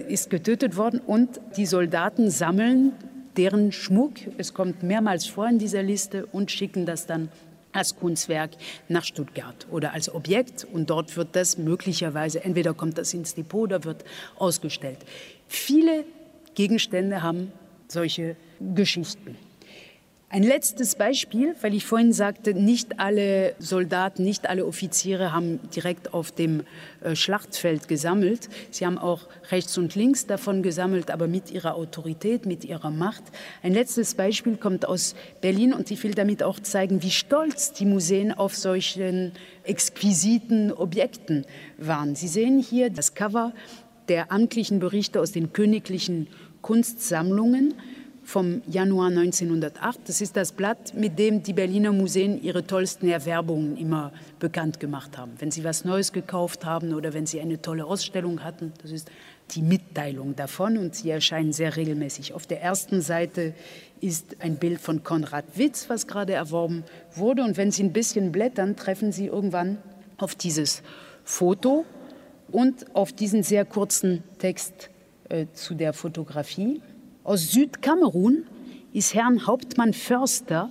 ist getötet worden. Und die Soldaten sammeln deren Schmuck, es kommt mehrmals vor in dieser Liste, und schicken das dann als Kunstwerk nach Stuttgart oder als Objekt und dort wird das möglicherweise, entweder kommt das ins Depot oder wird ausgestellt. Viele Gegenstände haben solche Geschichten. Ein letztes Beispiel, weil ich vorhin sagte, nicht alle Soldaten, nicht alle Offiziere haben direkt auf dem äh, Schlachtfeld gesammelt. Sie haben auch rechts und links davon gesammelt, aber mit ihrer Autorität, mit ihrer Macht. Ein letztes Beispiel kommt aus Berlin und ich will damit auch zeigen, wie stolz die Museen auf solchen exquisiten Objekten waren. Sie sehen hier das Cover der amtlichen Berichte aus den königlichen Kunstsammlungen vom Januar 1908. Das ist das Blatt, mit dem die Berliner Museen ihre tollsten Erwerbungen immer bekannt gemacht haben. Wenn sie was Neues gekauft haben oder wenn sie eine tolle Ausstellung hatten, das ist die Mitteilung davon und sie erscheinen sehr regelmäßig. Auf der ersten Seite ist ein Bild von Konrad Witz, was gerade erworben wurde. Und wenn Sie ein bisschen blättern, treffen Sie irgendwann auf dieses Foto und auf diesen sehr kurzen Text äh, zu der Fotografie. Aus Südkamerun ist Herrn Hauptmann Förster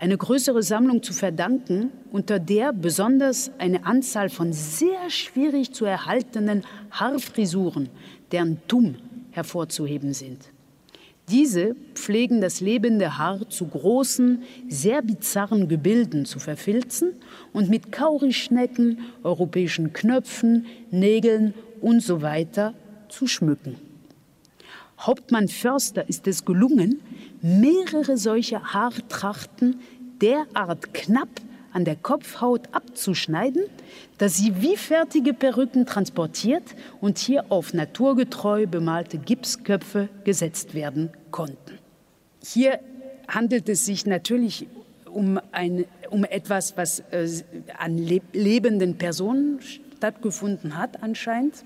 eine größere Sammlung zu verdanken, unter der besonders eine Anzahl von sehr schwierig zu erhaltenen Haarfrisuren, deren Tumm hervorzuheben sind. Diese pflegen das lebende Haar zu großen, sehr bizarren Gebilden zu verfilzen und mit Kaurischnecken, europäischen Knöpfen, Nägeln und so zu schmücken. Hauptmann Förster ist es gelungen, mehrere solche Haartrachten derart knapp an der Kopfhaut abzuschneiden, dass sie wie fertige Perücken transportiert und hier auf naturgetreu bemalte Gipsköpfe gesetzt werden konnten. Hier handelt es sich natürlich um, ein, um etwas, was äh, an lebenden Personen stattgefunden hat anscheinend.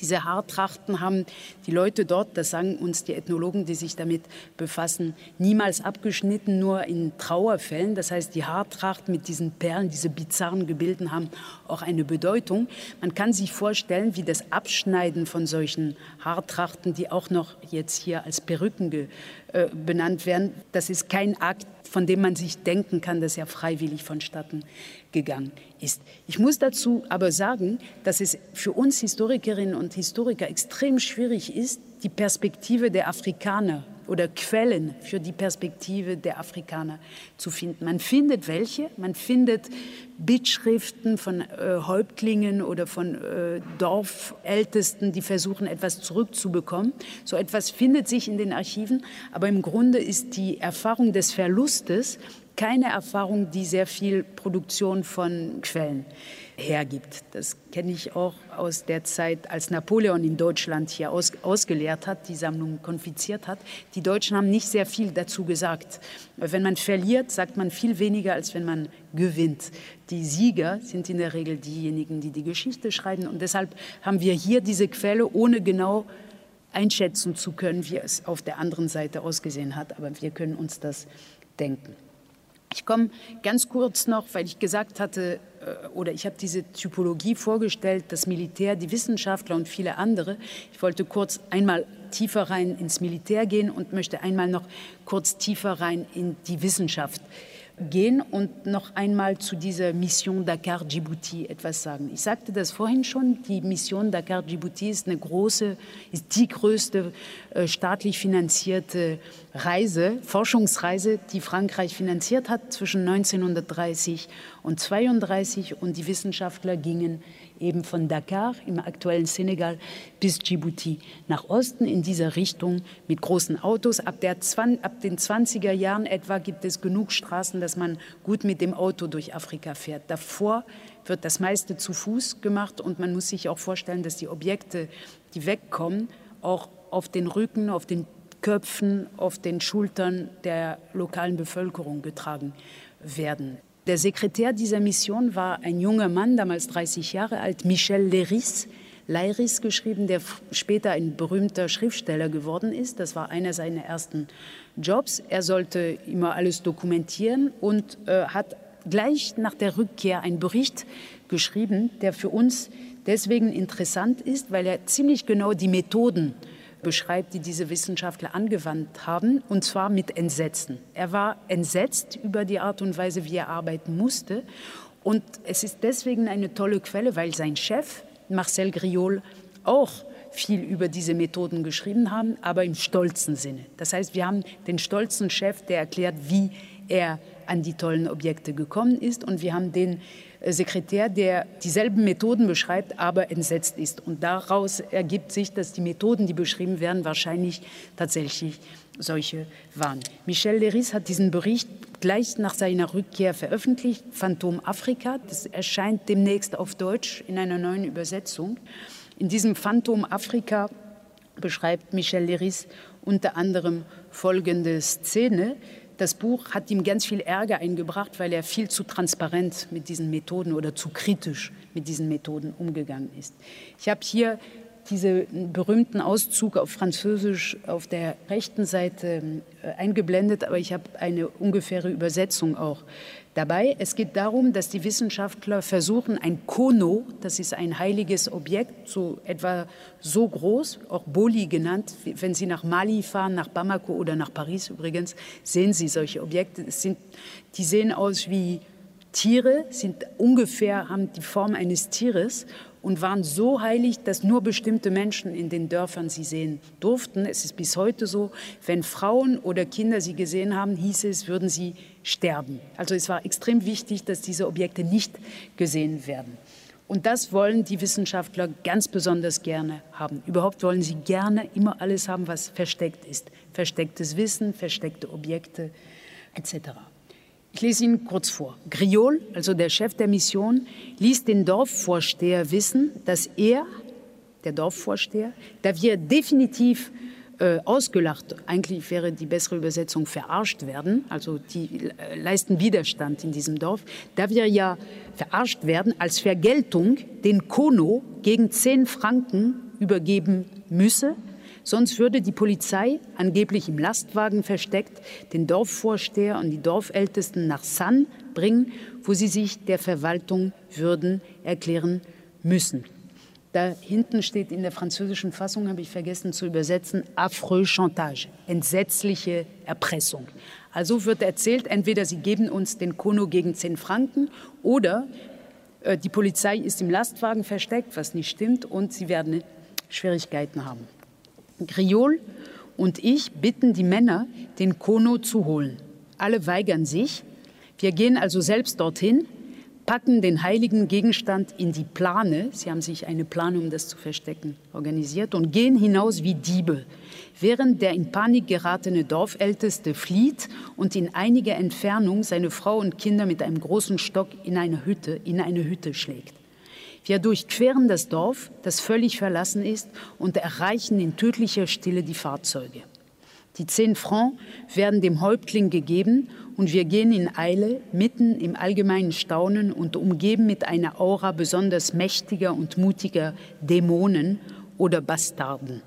Diese Haartrachten haben die Leute dort, das sagen uns die Ethnologen, die sich damit befassen, niemals abgeschnitten, nur in Trauerfällen. Das heißt, die Haartrachten mit diesen Perlen, diese bizarren Gebilden haben auch eine Bedeutung. Man kann sich vorstellen, wie das Abschneiden von solchen Haartrachten, die auch noch jetzt hier als Perücken äh, benannt werden, das ist kein Akt, von dem man sich denken kann, dass er freiwillig vonstatten gegangen ist. Ich muss dazu aber sagen, dass es für uns Historikerinnen und Historiker extrem schwierig ist, die Perspektive der Afrikaner oder Quellen für die Perspektive der Afrikaner zu finden. Man findet welche, man findet Bittschriften von äh, Häuptlingen oder von äh, Dorfältesten, die versuchen, etwas zurückzubekommen. So etwas findet sich in den Archiven, aber im Grunde ist die Erfahrung des Verlustes keine Erfahrung, die sehr viel Produktion von Quellen hergibt. Das kenne ich auch aus der Zeit, als Napoleon in Deutschland hier aus, ausgelehrt hat, die Sammlung konfiziert hat. Die Deutschen haben nicht sehr viel dazu gesagt. Wenn man verliert, sagt man viel weniger, als wenn man gewinnt. Die Sieger sind in der Regel diejenigen, die die Geschichte schreiben. Und deshalb haben wir hier diese Quelle, ohne genau einschätzen zu können, wie es auf der anderen Seite ausgesehen hat. Aber wir können uns das denken. Ich komme ganz kurz noch, weil ich gesagt hatte, äh, oder ich habe diese Typologie vorgestellt, das Militär, die Wissenschaftler und viele andere. Ich wollte kurz einmal tiefer rein ins Militär gehen und möchte einmal noch kurz tiefer rein in die Wissenschaft gehen und noch einmal zu dieser Mission Dakar Djibouti etwas sagen. Ich sagte das vorhin schon, die Mission Dakar Djibouti ist eine große, ist die größte äh, staatlich finanzierte Reise, Forschungsreise, die Frankreich finanziert hat zwischen 1930 und 32 und die Wissenschaftler gingen eben von Dakar im aktuellen Senegal bis Djibouti nach Osten in dieser Richtung mit großen Autos. Ab, der, ab den 20er Jahren etwa gibt es genug Straßen, dass man gut mit dem Auto durch Afrika fährt. Davor wird das meiste zu Fuß gemacht und man muss sich auch vorstellen, dass die Objekte, die wegkommen, auch auf den Rücken, auf den Köpfen, auf den Schultern der lokalen Bevölkerung getragen werden. Der Sekretär dieser Mission war ein junger Mann, damals 30 Jahre alt, Michel Leiris. Leiris geschrieben, der später ein berühmter Schriftsteller geworden ist. Das war einer seiner ersten Jobs. Er sollte immer alles dokumentieren und äh, hat gleich nach der Rückkehr einen Bericht geschrieben, der für uns deswegen interessant ist, weil er ziemlich genau die Methoden äh, beschreibt, die diese Wissenschaftler angewandt haben, und zwar mit Entsetzen. Er war entsetzt über die Art und Weise, wie er arbeiten musste. Und es ist deswegen eine tolle Quelle, weil sein Chef, Marcel Griol, auch viel über diese Methoden geschrieben haben, aber im stolzen Sinne. Das heißt, wir haben den stolzen Chef, der erklärt, wie er an die tollen Objekte gekommen ist, und wir haben den Sekretär, der dieselben Methoden beschreibt, aber entsetzt ist. Und daraus ergibt sich, dass die Methoden, die beschrieben werden, wahrscheinlich tatsächlich solche waren. Michel Leris hat diesen Bericht gleich nach seiner Rückkehr veröffentlicht, Phantom Afrika. Das erscheint demnächst auf Deutsch in einer neuen Übersetzung. In diesem Phantom Afrika beschreibt Michel Leris unter anderem folgende Szene. Das Buch hat ihm ganz viel Ärger eingebracht, weil er viel zu transparent mit diesen Methoden oder zu kritisch mit diesen Methoden umgegangen ist. Ich habe hier diesen berühmten Auszug auf Französisch auf der rechten Seite äh, eingeblendet, aber ich habe eine ungefähre Übersetzung auch dabei. Es geht darum, dass die Wissenschaftler versuchen, ein Kono, das ist ein heiliges Objekt, so etwa so groß, auch Boli genannt. Wenn Sie nach Mali fahren, nach Bamako oder nach Paris übrigens, sehen Sie solche Objekte. Es sind, die sehen aus wie Tiere, sind ungefähr, haben die Form eines Tieres und waren so heilig, dass nur bestimmte Menschen in den Dörfern sie sehen durften. Es ist bis heute so, wenn Frauen oder Kinder sie gesehen haben, hieß es, würden sie sterben. Also es war extrem wichtig, dass diese Objekte nicht gesehen werden. Und das wollen die Wissenschaftler ganz besonders gerne haben. Überhaupt wollen sie gerne immer alles haben, was versteckt ist. Verstecktes Wissen, versteckte Objekte etc. Ich lese Ihnen kurz vor. Griol, also der Chef der Mission, ließ den Dorfvorsteher wissen, dass er, der Dorfvorsteher, da wir definitiv äh, ausgelacht, eigentlich wäre die bessere Übersetzung verarscht werden, also die äh, leisten Widerstand in diesem Dorf, da wir ja verarscht werden, als Vergeltung den Kono gegen zehn Franken übergeben müsse, Sonst würde die Polizei, angeblich im Lastwagen versteckt, den Dorfvorsteher und die Dorfältesten nach San bringen, wo sie sich der Verwaltung würden erklären müssen. Da hinten steht in der französischen Fassung, habe ich vergessen zu übersetzen, affreux chantage, entsetzliche Erpressung. Also wird erzählt, entweder sie geben uns den Kono gegen 10 Franken oder äh, die Polizei ist im Lastwagen versteckt, was nicht stimmt, und sie werden Schwierigkeiten haben. Griol und ich bitten die Männer, den Kono zu holen. Alle weigern sich. Wir gehen also selbst dorthin, packen den heiligen Gegenstand in die Plane, sie haben sich eine Plane, um das zu verstecken, organisiert, und gehen hinaus wie Diebe, während der in Panik geratene Dorfälteste flieht und in einiger Entfernung seine Frau und Kinder mit einem großen Stock in eine Hütte, in eine Hütte schlägt. Wir durchqueren das Dorf, das völlig verlassen ist, und erreichen in tödlicher Stille die Fahrzeuge. Die zehn Francs werden dem Häuptling gegeben und wir gehen in Eile mitten im allgemeinen Staunen und umgeben mit einer Aura besonders mächtiger und mutiger Dämonen oder Bastarden.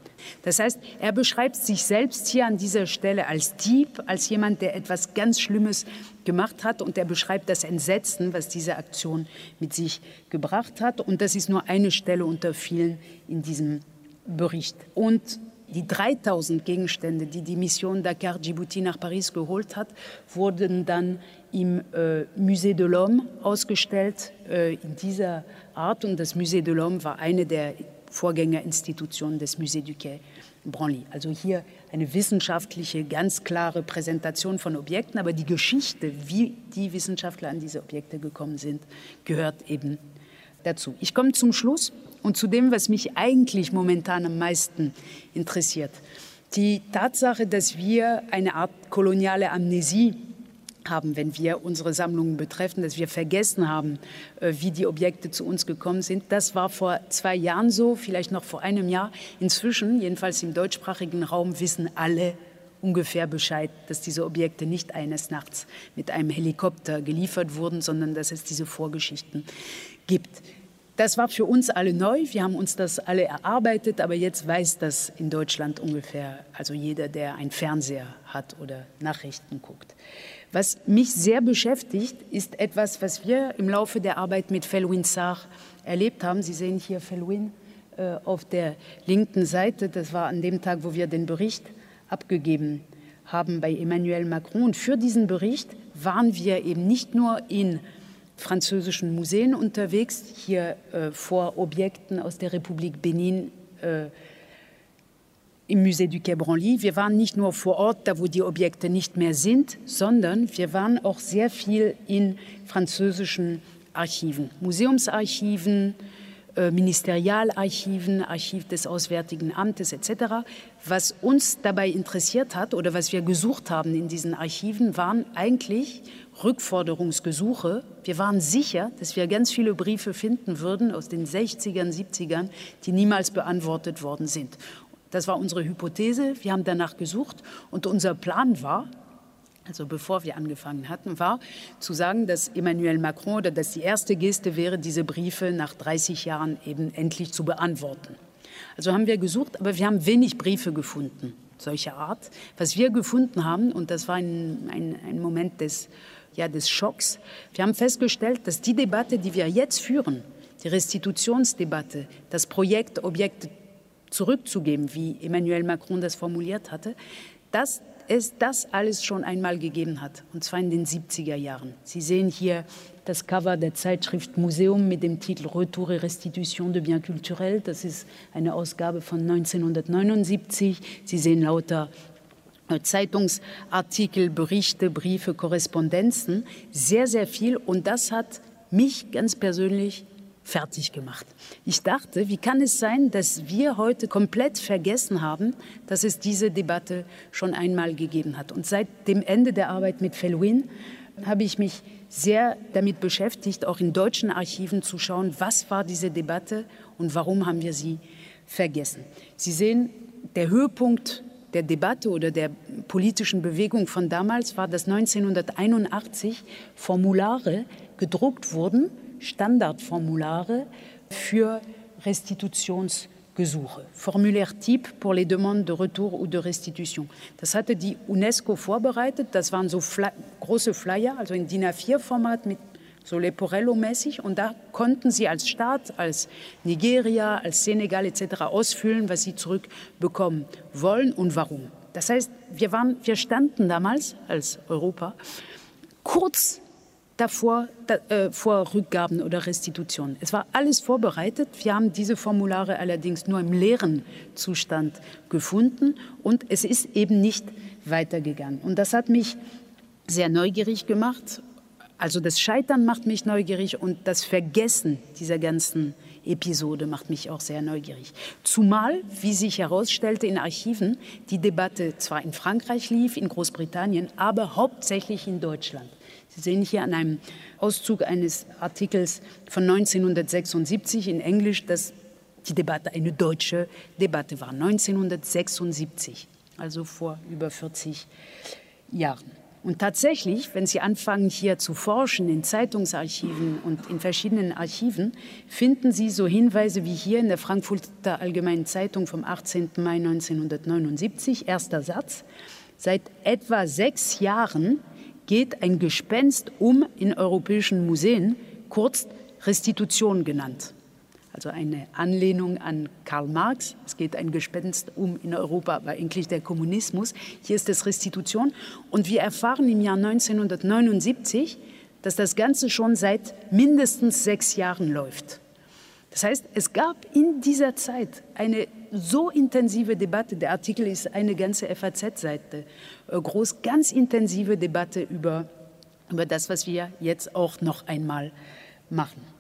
Das heißt, er beschreibt sich selbst hier an dieser Stelle als Dieb, als jemand, der etwas ganz Schlimmes gemacht hat und er beschreibt das Entsetzen, was diese Aktion mit sich gebracht hat. Und das ist nur eine Stelle unter vielen in diesem Bericht. Und die 3000 Gegenstände, die die Mission Dakar Djibouti nach Paris geholt hat, wurden dann im äh, Musée de l'Homme ausgestellt äh, in dieser Art. Und das Musée de l'Homme war eine der Vorgängerinstitutionen des Musée du Quai Branly. Also hier eine wissenschaftliche, ganz klare Präsentation von Objekten, aber die Geschichte, wie die Wissenschaftler an diese Objekte gekommen sind, gehört eben dazu. Ich komme zum Schluss und zu dem, was mich eigentlich momentan am meisten interessiert. Die Tatsache, dass wir eine Art koloniale Amnesie haben, wenn wir unsere Sammlungen betreffen, dass wir vergessen haben, äh, wie die Objekte zu uns gekommen sind. Das war vor zwei Jahren so, vielleicht noch vor einem Jahr. Inzwischen, jedenfalls im deutschsprachigen Raum, wissen alle ungefähr Bescheid, dass diese Objekte nicht eines Nachts mit einem Helikopter geliefert wurden, sondern dass es diese Vorgeschichten gibt. Das war für uns alle neu. Wir haben uns das alle erarbeitet, aber jetzt weiß das in Deutschland ungefähr, also jeder, der einen Fernseher hat oder Nachrichten guckt. Was mich sehr beschäftigt, ist etwas, was wir im Laufe der Arbeit mit Felwin Sarr erlebt haben. Sie sehen hier Felwin äh, auf der linken Seite. Das war an dem Tag, wo wir den Bericht abgegeben haben bei Emmanuel Macron. Und für diesen Bericht waren wir eben nicht nur in französischen Museen unterwegs, hier äh, vor Objekten aus der Republik Benin äh, im Musée du Quai Branly. Wir waren nicht nur vor Ort, da wo die Objekte nicht mehr sind, sondern wir waren auch sehr viel in französischen Archiven, Museumsarchiven, äh, Ministerialarchiven, Archiv des Auswärtigen Amtes etc. Was uns dabei interessiert hat oder was wir gesucht haben in diesen Archiven, waren eigentlich Rückforderungsgesuche. Wir waren sicher, dass wir ganz viele Briefe finden würden aus den 60ern, 70ern, die niemals beantwortet worden sind. Das war unsere Hypothese. Wir haben danach gesucht und unser Plan war, also bevor wir angefangen hatten, war zu sagen, dass Emmanuel Macron oder dass die erste Geste wäre, diese Briefe nach 30 Jahren eben endlich zu beantworten. Also haben wir gesucht, aber wir haben wenig Briefe gefunden solcher Art. Was wir gefunden haben, und das war ein, ein, ein Moment des, ja, des Schocks, wir haben festgestellt, dass die Debatte, die wir jetzt führen, die Restitutionsdebatte, das Projekt Objekte zurückzugeben, wie Emmanuel Macron das formuliert hatte, dass es das alles schon einmal gegeben hat, und zwar in den 70er Jahren. Sie sehen hier das Cover der Zeitschrift Museum mit dem Titel Retour et Restitution de Biens Culturels. Das ist eine Ausgabe von 1979. Sie sehen lauter Zeitungsartikel, Berichte, Briefe, Korrespondenzen, sehr, sehr viel. Und das hat mich ganz persönlich fertig gemacht. Ich dachte, wie kann es sein, dass wir heute komplett vergessen haben, dass es diese Debatte schon einmal gegeben hat. Und seit dem Ende der Arbeit mit Felwin habe ich mich sehr damit beschäftigt, auch in deutschen Archiven zu schauen, was war diese Debatte und warum haben wir sie vergessen. Sie sehen, der Höhepunkt der Debatte oder der politischen Bewegung von damals war, dass 1981 Formulare gedruckt wurden Standardformulare für Restitutionsgesuche. Formulaire type pour les demandes de retour ou de restitution. Das hatte die UNESCO vorbereitet. Das waren so Fly große Flyer, also in DIN A4-Format mit so Leporello-mäßig. Und da konnten sie als Staat, als Nigeria, als Senegal etc. ausfüllen, was sie zurückbekommen wollen und warum. Das heißt, wir, waren, wir standen damals als Europa kurz davor da, äh, vor Rückgaben oder Restitutionen. Es war alles vorbereitet. Wir haben diese Formulare allerdings nur im leeren Zustand gefunden und es ist eben nicht weitergegangen. Und das hat mich sehr neugierig gemacht. Also das Scheitern macht mich neugierig und das Vergessen dieser ganzen Episode macht mich auch sehr neugierig. Zumal, wie sich herausstellte in Archiven, die Debatte zwar in Frankreich lief, in Großbritannien, aber hauptsächlich in Deutschland. Sie sehen hier an einem Auszug eines Artikels von 1976 in Englisch, dass die Debatte eine deutsche Debatte war. 1976, also vor über 40 Jahren. Und tatsächlich, wenn Sie anfangen hier zu forschen in Zeitungsarchiven und in verschiedenen Archiven, finden Sie so Hinweise wie hier in der Frankfurter Allgemeinen Zeitung vom 18. Mai 1979, erster Satz. Seit etwa sechs Jahren geht ein Gespenst um in europäischen Museen, kurz Restitution genannt. Also eine Anlehnung an Karl Marx. Es geht ein Gespenst um in Europa, aber eigentlich der Kommunismus. Hier ist es Restitution. Und wir erfahren im Jahr 1979, dass das Ganze schon seit mindestens sechs Jahren läuft. Das heißt, es gab in dieser Zeit eine so intensive Debatte, der Artikel ist eine ganze FAZ-Seite äh, groß, ganz intensive Debatte über, über das, was wir jetzt auch noch einmal machen.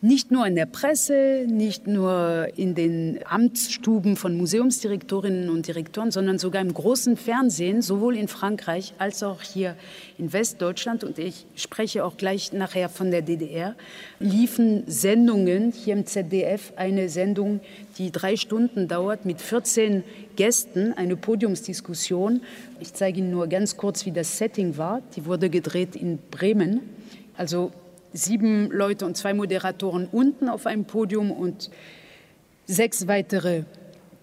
Nicht nur in der Presse, nicht nur in den Amtsstuben von Museumsdirektorinnen und Direktoren, sondern sogar im großen Fernsehen, sowohl in Frankreich als auch hier in Westdeutschland. Und ich spreche auch gleich nachher von der DDR, liefen Sendungen hier im ZDF, eine Sendung, die drei Stunden dauert, mit 14 Gästen, eine Podiumsdiskussion. Ich zeige Ihnen nur ganz kurz, wie das Setting war. Die wurde gedreht in Bremen. Also sieben Leute und zwei Moderatoren unten auf einem Podium und sechs weitere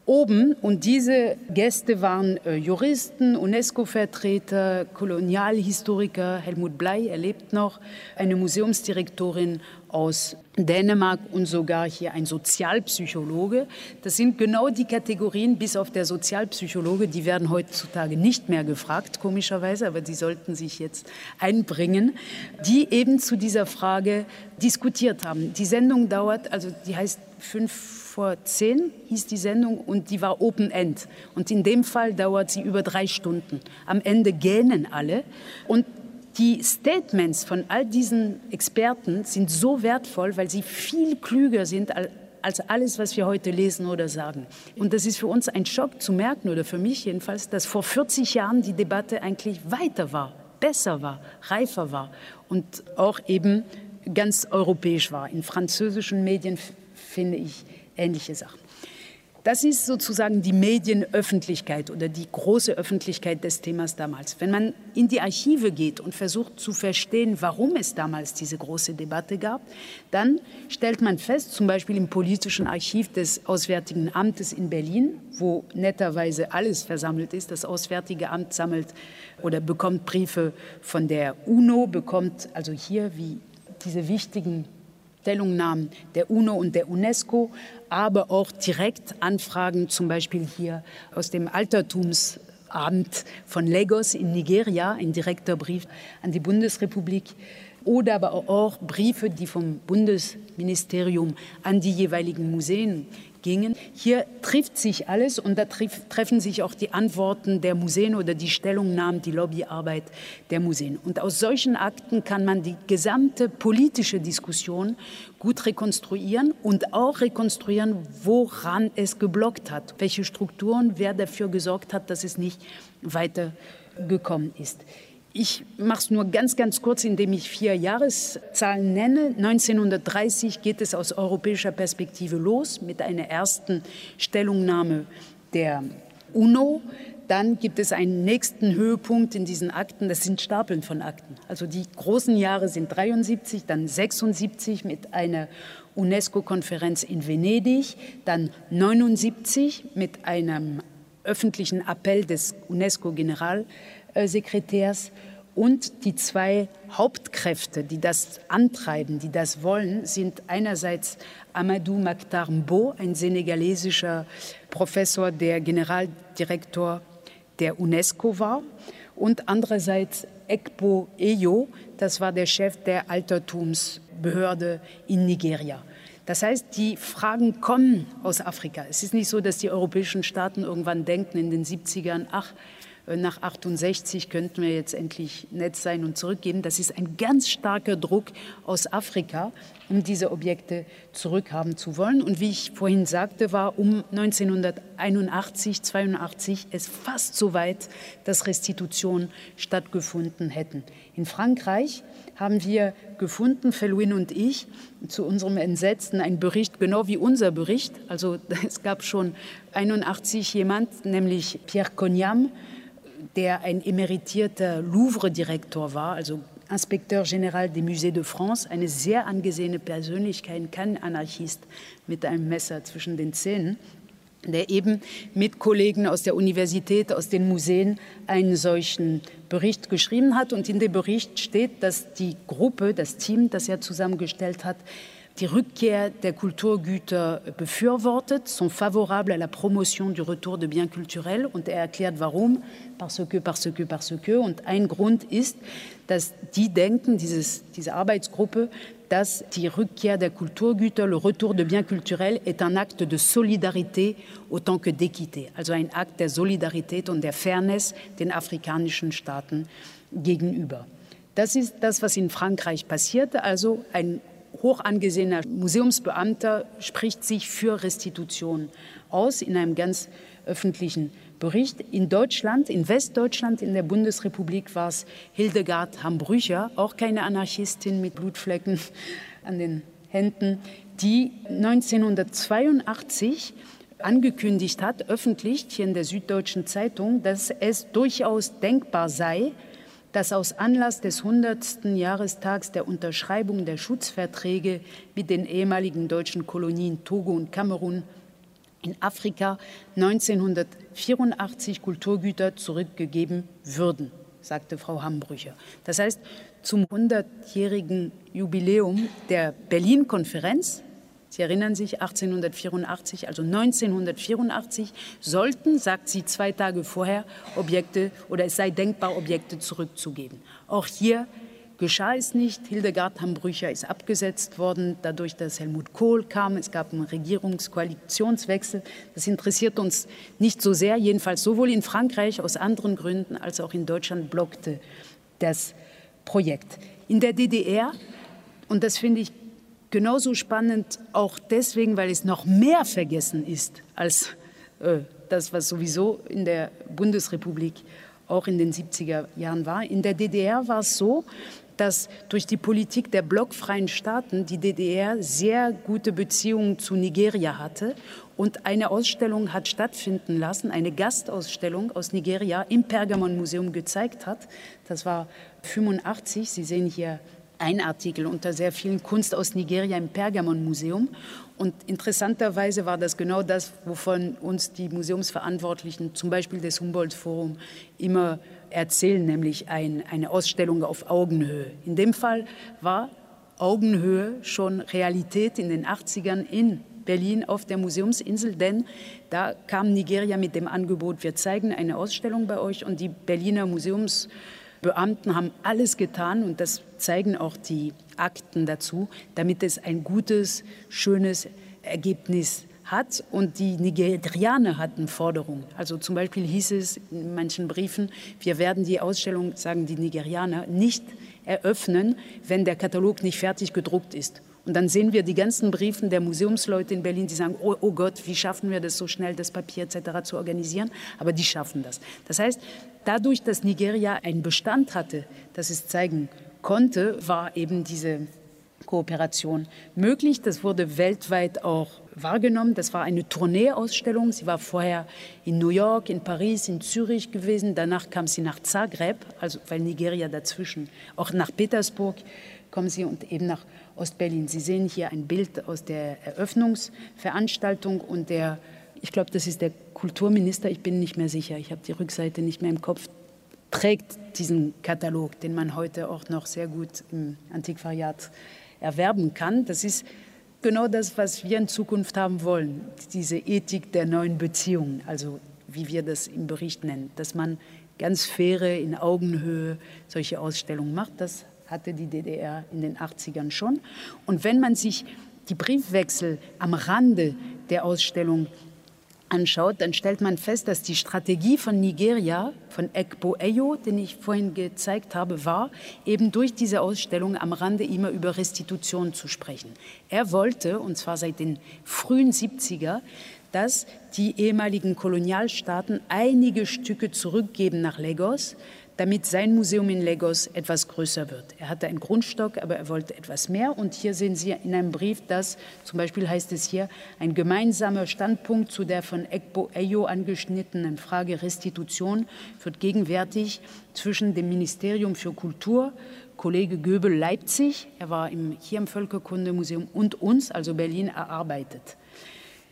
oben. Und diese Gäste waren äh, Juristen, UNESCO-Vertreter, Kolonialhistoriker, Helmut Blei, er lebt noch, eine Museumsdirektorin aus Dänemark und sogar hier ein Sozialpsychologe. Das sind genau die Kategorien, bis auf der Sozialpsychologe, die werden heutzutage nicht mehr gefragt, komischerweise, aber die sollten sich jetzt einbringen, die eben zu dieser Frage diskutiert haben. Die Sendung dauert, also die heißt fünf vor zehn hieß die Sendung und die war Open End. Und in dem Fall dauert sie über drei Stunden. Am Ende gähnen alle. Und die Statements von all diesen Experten sind so wertvoll, weil sie viel klüger sind als alles, was wir heute lesen oder sagen. Und das ist für uns ein Schock zu merken, oder für mich jedenfalls, dass vor 40 Jahren die Debatte eigentlich weiter war, besser war, reifer war und auch eben ganz europäisch war. In französischen Medien finde ich ähnliche Sachen. Das ist sozusagen die Medienöffentlichkeit oder die große Öffentlichkeit des Themas damals. Wenn man in die Archive geht und versucht zu verstehen, warum es damals diese große Debatte gab, dann stellt man fest, zum Beispiel im politischen Archiv des Auswärtigen Amtes in Berlin, wo netterweise alles versammelt ist. Das Auswärtige Amt sammelt oder bekommt Briefe von der UNO, bekommt also hier wie diese wichtigen Stellungnahmen der UNO und der UNESCO, aber auch direkt Anfragen, zum Beispiel hier aus dem Altertumsamt von Lagos in Nigeria, ein direkter Brief an die Bundesrepublik oder aber auch Briefe, die vom Bundesministerium an die jeweiligen Museen gingen. Hier trifft sich alles und da treffen sich auch die Antworten der Museen oder die Stellungnahmen, die Lobbyarbeit der Museen. Und aus solchen Akten kann man die gesamte politische Diskussion gut rekonstruieren und auch rekonstruieren, woran es geblockt hat, welche Strukturen, wer dafür gesorgt hat, dass es nicht weitergekommen ist. Ich mache es nur ganz, ganz kurz, indem ich vier Jahreszahlen nenne. 1930 geht es aus europäischer Perspektive los mit einer ersten Stellungnahme der UNO. Dann gibt es einen nächsten Höhepunkt in diesen Akten. Das sind Stapeln von Akten. Also die großen Jahre sind 73, dann 76 mit einer UNESCO-Konferenz in Venedig, dann 79 mit einem öffentlichen Appell des UNESCO-General Sekretärs und die zwei Hauptkräfte, die das antreiben, die das wollen, sind einerseits Amadou Maktar Mbo, ein senegalesischer Professor, der Generaldirektor der UNESCO war, und andererseits Ekpo Eyo, das war der Chef der Altertumsbehörde in Nigeria. Das heißt, die Fragen kommen aus Afrika. Es ist nicht so, dass die europäischen Staaten irgendwann denken in den 70ern, ach, nach 68 könnten wir jetzt endlich nett sein und zurückgeben. Das ist ein ganz starker Druck aus Afrika, um diese Objekte zurückhaben zu wollen. Und wie ich vorhin sagte, war um 1981, 82 es fast so weit, dass Restitutionen stattgefunden hätten. In Frankreich haben wir gefunden, Felouin und ich, zu unserem Entsetzen einen Bericht, genau wie unser Bericht. Also es gab schon 81 jemand, nämlich Pierre Cognam, der ein emeritierter Louvre-Direktor war, also Inspekteur General des Musées de France, eine sehr angesehene Persönlichkeit, kein Anarchist mit einem Messer zwischen den Zähnen, der eben mit Kollegen aus der Universität, aus den Museen einen solchen Bericht geschrieben hat. Und in dem Bericht steht, dass die Gruppe, das Team, das er zusammengestellt hat, die Rückkehr der Kulturgüter befürwortet, sont favorables à la promotion du retour de biens culturels und er erklärt warum, parce que, parce que, parce que. Und ein Grund ist, dass die denken, dieses, diese Arbeitsgruppe, dass die Rückkehr der Kulturgüter, le retour de biens culturels est un acte de solidarité autant que d'équité, also ein Akt der Solidarität und der Fairness den afrikanischen Staaten gegenüber. Das ist das, was in Frankreich passierte, also ein hoch angesehener Museumsbeamter spricht sich für Restitution aus in einem ganz öffentlichen Bericht. In Deutschland, in Westdeutschland, in der Bundesrepublik war es Hildegard Hambrücher, auch keine Anarchistin mit Blutflecken an den Händen, die 1982 angekündigt hat, öffentlich hier in der Süddeutschen Zeitung, dass es durchaus denkbar sei, dass aus Anlass des 100. Jahrestags der Unterschreibung der Schutzverträge mit den ehemaligen deutschen Kolonien Togo und Kamerun in Afrika 1984 Kulturgüter zurückgegeben würden, sagte Frau Hambrücher. Das heißt, zum 100-jährigen Jubiläum der Berlin-Konferenz Sie erinnern sich, 1884, also 1984, sollten, sagt sie zwei Tage vorher, Objekte oder es sei denkbar, Objekte zurückzugeben. Auch hier geschah es nicht. Hildegard Hambrücher ist abgesetzt worden, dadurch, dass Helmut Kohl kam. Es gab einen Regierungskoalitionswechsel. Das interessiert uns nicht so sehr, jedenfalls sowohl in Frankreich aus anderen Gründen als auch in Deutschland blockte das Projekt. In der DDR, und das finde ich genauso spannend, auch deswegen, weil es noch mehr vergessen ist als äh, das, was sowieso in der Bundesrepublik auch in den 70er Jahren war. In der DDR war es so, dass durch die Politik der blockfreien Staaten die DDR sehr gute Beziehungen zu Nigeria hatte und eine Ausstellung hat stattfinden lassen, eine Gastausstellung aus Nigeria im Pergamon Museum gezeigt hat. Das war 85. Sie sehen hier ein Artikel unter sehr vielen Kunst aus Nigeria im Pergamon-Museum. Und interessanterweise war das genau das, wovon uns die Museumsverantwortlichen, zum Beispiel des Humboldt-Forum, immer erzählen, nämlich ein, eine Ausstellung auf Augenhöhe. In dem Fall war Augenhöhe schon Realität in den 80ern in Berlin auf der Museumsinsel, denn da kam Nigeria mit dem Angebot, wir zeigen eine Ausstellung bei euch und die Berliner Museums Beamten haben alles getan und das zeigen auch die Akten dazu, damit es ein gutes, schönes Ergebnis hat. Und die Nigerianer hatten Forderungen. Also zum Beispiel hieß es in manchen Briefen, wir werden die Ausstellung, sagen die Nigerianer, nicht eröffnen, wenn der Katalog nicht fertig gedruckt ist. Und dann sehen wir die ganzen Briefen der Museumsleute in Berlin, die sagen, oh, oh, Gott, wie schaffen wir das so schnell, das Papier etc. zu organisieren? Aber die schaffen das. Das heißt, dadurch, dass Nigeria einen Bestand hatte, dass es zeigen konnte, war eben diese Kooperation möglich. Das wurde weltweit auch wahrgenommen. Das war eine Tourneeausstellung. Sie war vorher in New York, in Paris, in Zürich gewesen. Danach kam sie nach Zagreb, also weil Nigeria dazwischen, auch nach Petersburg kommen sie und eben nach Ostberlin. Sie sehen hier ein Bild aus der Eröffnungsveranstaltung und der, ich glaube, das ist der Kulturminister, ich bin nicht mehr sicher, ich habe die Rückseite nicht mehr im Kopf, trägt diesen Katalog, den man heute auch noch sehr gut im Antiquariat erwerben kann. Das ist genau das, was wir in Zukunft haben wollen, diese Ethik der neuen Beziehungen, also wie wir das im Bericht nennen, dass man ganz faire, in Augenhöhe solche Ausstellungen macht. Das hatte die DDR in den 80ern schon. Und wenn man sich die Briefwechsel am Rande der Ausstellung anschaut, dann stellt man fest, dass die Strategie von Nigeria, von Ekpo Eyo, den ich vorhin gezeigt habe, war, eben durch diese Ausstellung am Rande immer über Restitution zu sprechen. Er wollte, und zwar seit den frühen 70er, dass die ehemaligen Kolonialstaaten einige Stücke zurückgeben nach Lagos, damit sein Museum in Lagos etwas größer wird. Er hatte einen Grundstock, aber er wollte etwas mehr. Und hier sehen Sie in einem Brief, dass zum Beispiel heißt es hier, ein gemeinsamer Standpunkt zu der von Ekpo Eyo angeschnittenen Frage Restitution wird gegenwärtig zwischen dem Ministerium für Kultur, Kollege Göbel Leipzig, er war im, hier im Völkerkundemuseum, und uns, also Berlin, erarbeitet.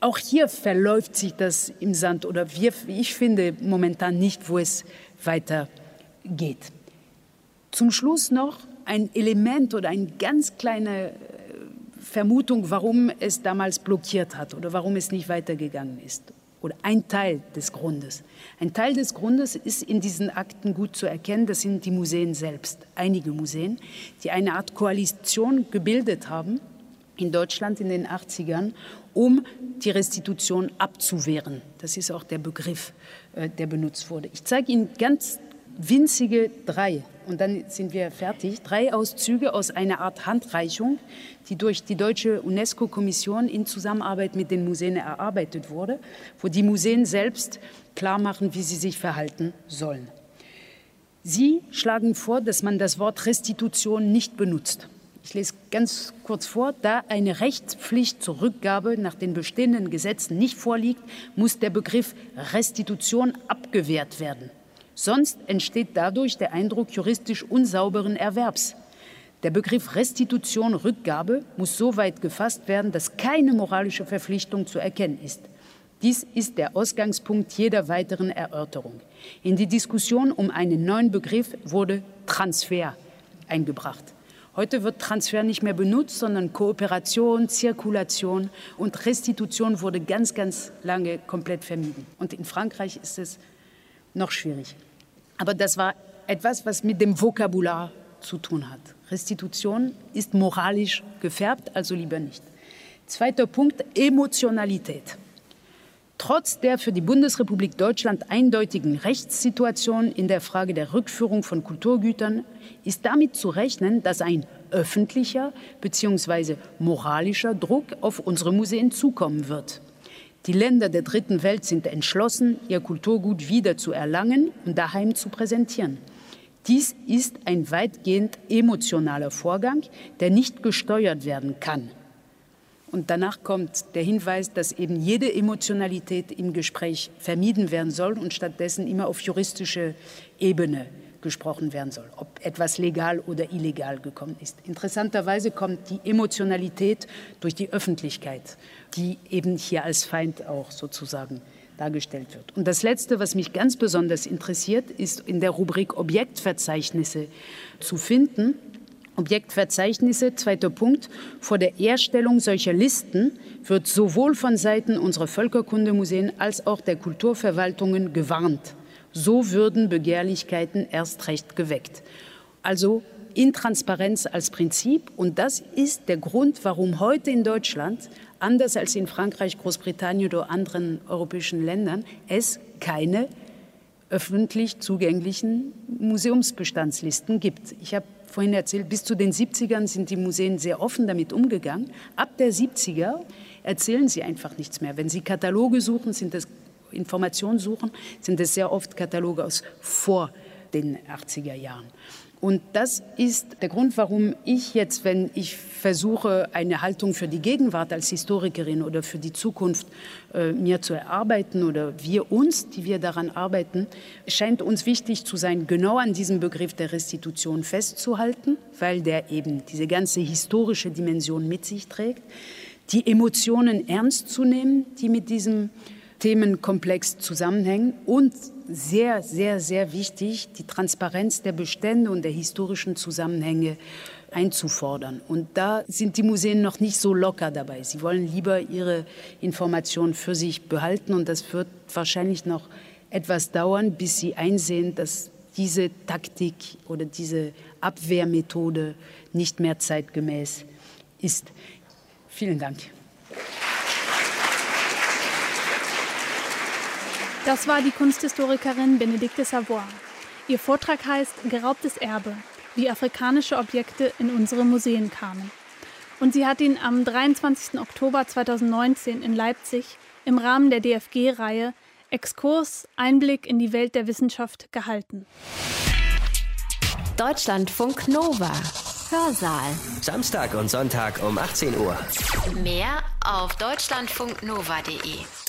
Auch hier verläuft sich das im Sand oder wir, ich finde momentan nicht, wo es weitergeht geht. Zum Schluss noch ein Element oder eine ganz kleine äh, Vermutung, warum es damals blockiert hat oder warum es nicht weitergegangen ist. Oder ein Teil des Grundes. Ein Teil des Grundes ist in diesen Akten gut zu erkennen. Das sind die Museen selbst, einige Museen, die eine Art Koalition gebildet haben in Deutschland in den 80ern, um die Restitution abzuwehren. Das ist auch der Begriff, äh, der benutzt wurde. Ich zeige Ihnen ganz winzige drei, und dann sind wir fertig, drei Auszüge aus einer Art Handreichung, die durch die deutsche UNESCO-Kommission in Zusammenarbeit mit den Museen erarbeitet wurde, wo die Museen selbst klar machen, wie sie sich verhalten sollen. Sie schlagen vor, dass man das Wort Restitution nicht benutzt. Ich lese ganz kurz vor, da eine Rechtspflicht zur Rückgabe nach den bestehenden Gesetzen nicht vorliegt, muss der Begriff Restitution abgewehrt werden. Sonst entsteht dadurch der Eindruck juristisch unsauberen Erwerbs. Der Begriff Restitution Rückgabe muss so weit gefasst werden, dass keine moralische Verpflichtung zu erkennen ist. Dies ist der Ausgangspunkt jeder weiteren Erörterung. In die Diskussion um einen neuen Begriff wurde Transfer eingebracht. Heute wird Transfer nicht mehr benutzt, sondern Kooperation, Zirkulation und Restitution wurde ganz, ganz lange komplett vermieden. Und in Frankreich ist es noch schwierig. Aber das war etwas, was mit dem Vokabular zu tun hat. Restitution ist moralisch gefärbt, also lieber nicht. Zweiter Punkt, Emotionalität. Trotz der für die Bundesrepublik Deutschland eindeutigen Rechtssituation in der Frage der Rückführung von Kulturgütern ist damit zu rechnen, dass ein öffentlicher bzw. moralischer Druck auf unsere Museen zukommen wird. Die Länder der dritten Welt sind entschlossen, ihr Kulturgut wieder zu erlangen und daheim zu präsentieren. Dies ist ein weitgehend emotionaler Vorgang, der nicht gesteuert werden kann. Und danach kommt der Hinweis, dass eben jede Emotionalität im Gespräch vermieden werden soll und stattdessen immer auf juristische Ebene gesprochen werden soll, ob etwas legal oder illegal gekommen ist. Interessanterweise kommt die Emotionalität durch die Öffentlichkeit, die eben hier als Feind auch sozusagen dargestellt wird. Und das Letzte, was mich ganz besonders interessiert, ist in der Rubrik Objektverzeichnisse zu finden. Objektverzeichnisse, zweiter Punkt. Vor der Erstellung solcher Listen wird sowohl von Seiten unserer Völkerkundemuseen als auch der Kulturverwaltungen gewarnt. So würden Begehrlichkeiten erst recht geweckt. Also Intransparenz als Prinzip. Und das ist der Grund, warum heute in Deutschland, anders als in Frankreich, Großbritannien oder anderen europäischen Ländern, es keine öffentlich zugänglichen Museumsbestandslisten gibt. Ich habe vorhin erzählt, bis zu den 70ern sind die Museen sehr offen damit umgegangen. Ab der 70er erzählen sie einfach nichts mehr. Wenn sie Kataloge suchen, sind das Informationen suchen, sind es sehr oft Kataloge aus vor den 80er Jahren. Und das ist der Grund, warum ich jetzt, wenn ich versuche, eine Haltung für die Gegenwart als Historikerin oder für die Zukunft äh, mir zu erarbeiten oder wir uns, die wir daran arbeiten, scheint uns wichtig zu sein, genau an diesem Begriff der Restitution festzuhalten, weil der eben diese ganze historische Dimension mit sich trägt, die Emotionen ernst zu nehmen, die mit diesem Themenkomplex zusammenhängen und sehr, sehr, sehr wichtig, die Transparenz der Bestände und der historischen Zusammenhänge einzufordern. Und da sind die Museen noch nicht so locker dabei. Sie wollen lieber ihre Informationen für sich behalten und das wird wahrscheinlich noch etwas dauern, bis sie einsehen, dass diese Taktik oder diese Abwehrmethode nicht mehr zeitgemäß ist. Vielen Dank.
Das war die Kunsthistorikerin Benedikte Savoy. Ihr Vortrag heißt Geraubtes Erbe, wie afrikanische Objekte in unsere Museen kamen. Und sie hat ihn am 23. Oktober 2019 in Leipzig im Rahmen der DFG-Reihe Exkurs Einblick in die Welt der Wissenschaft gehalten.
Deutschlandfunk Nova. Hörsaal.
Samstag und Sonntag um 18 Uhr.
Mehr auf deutschlandfunknova.de.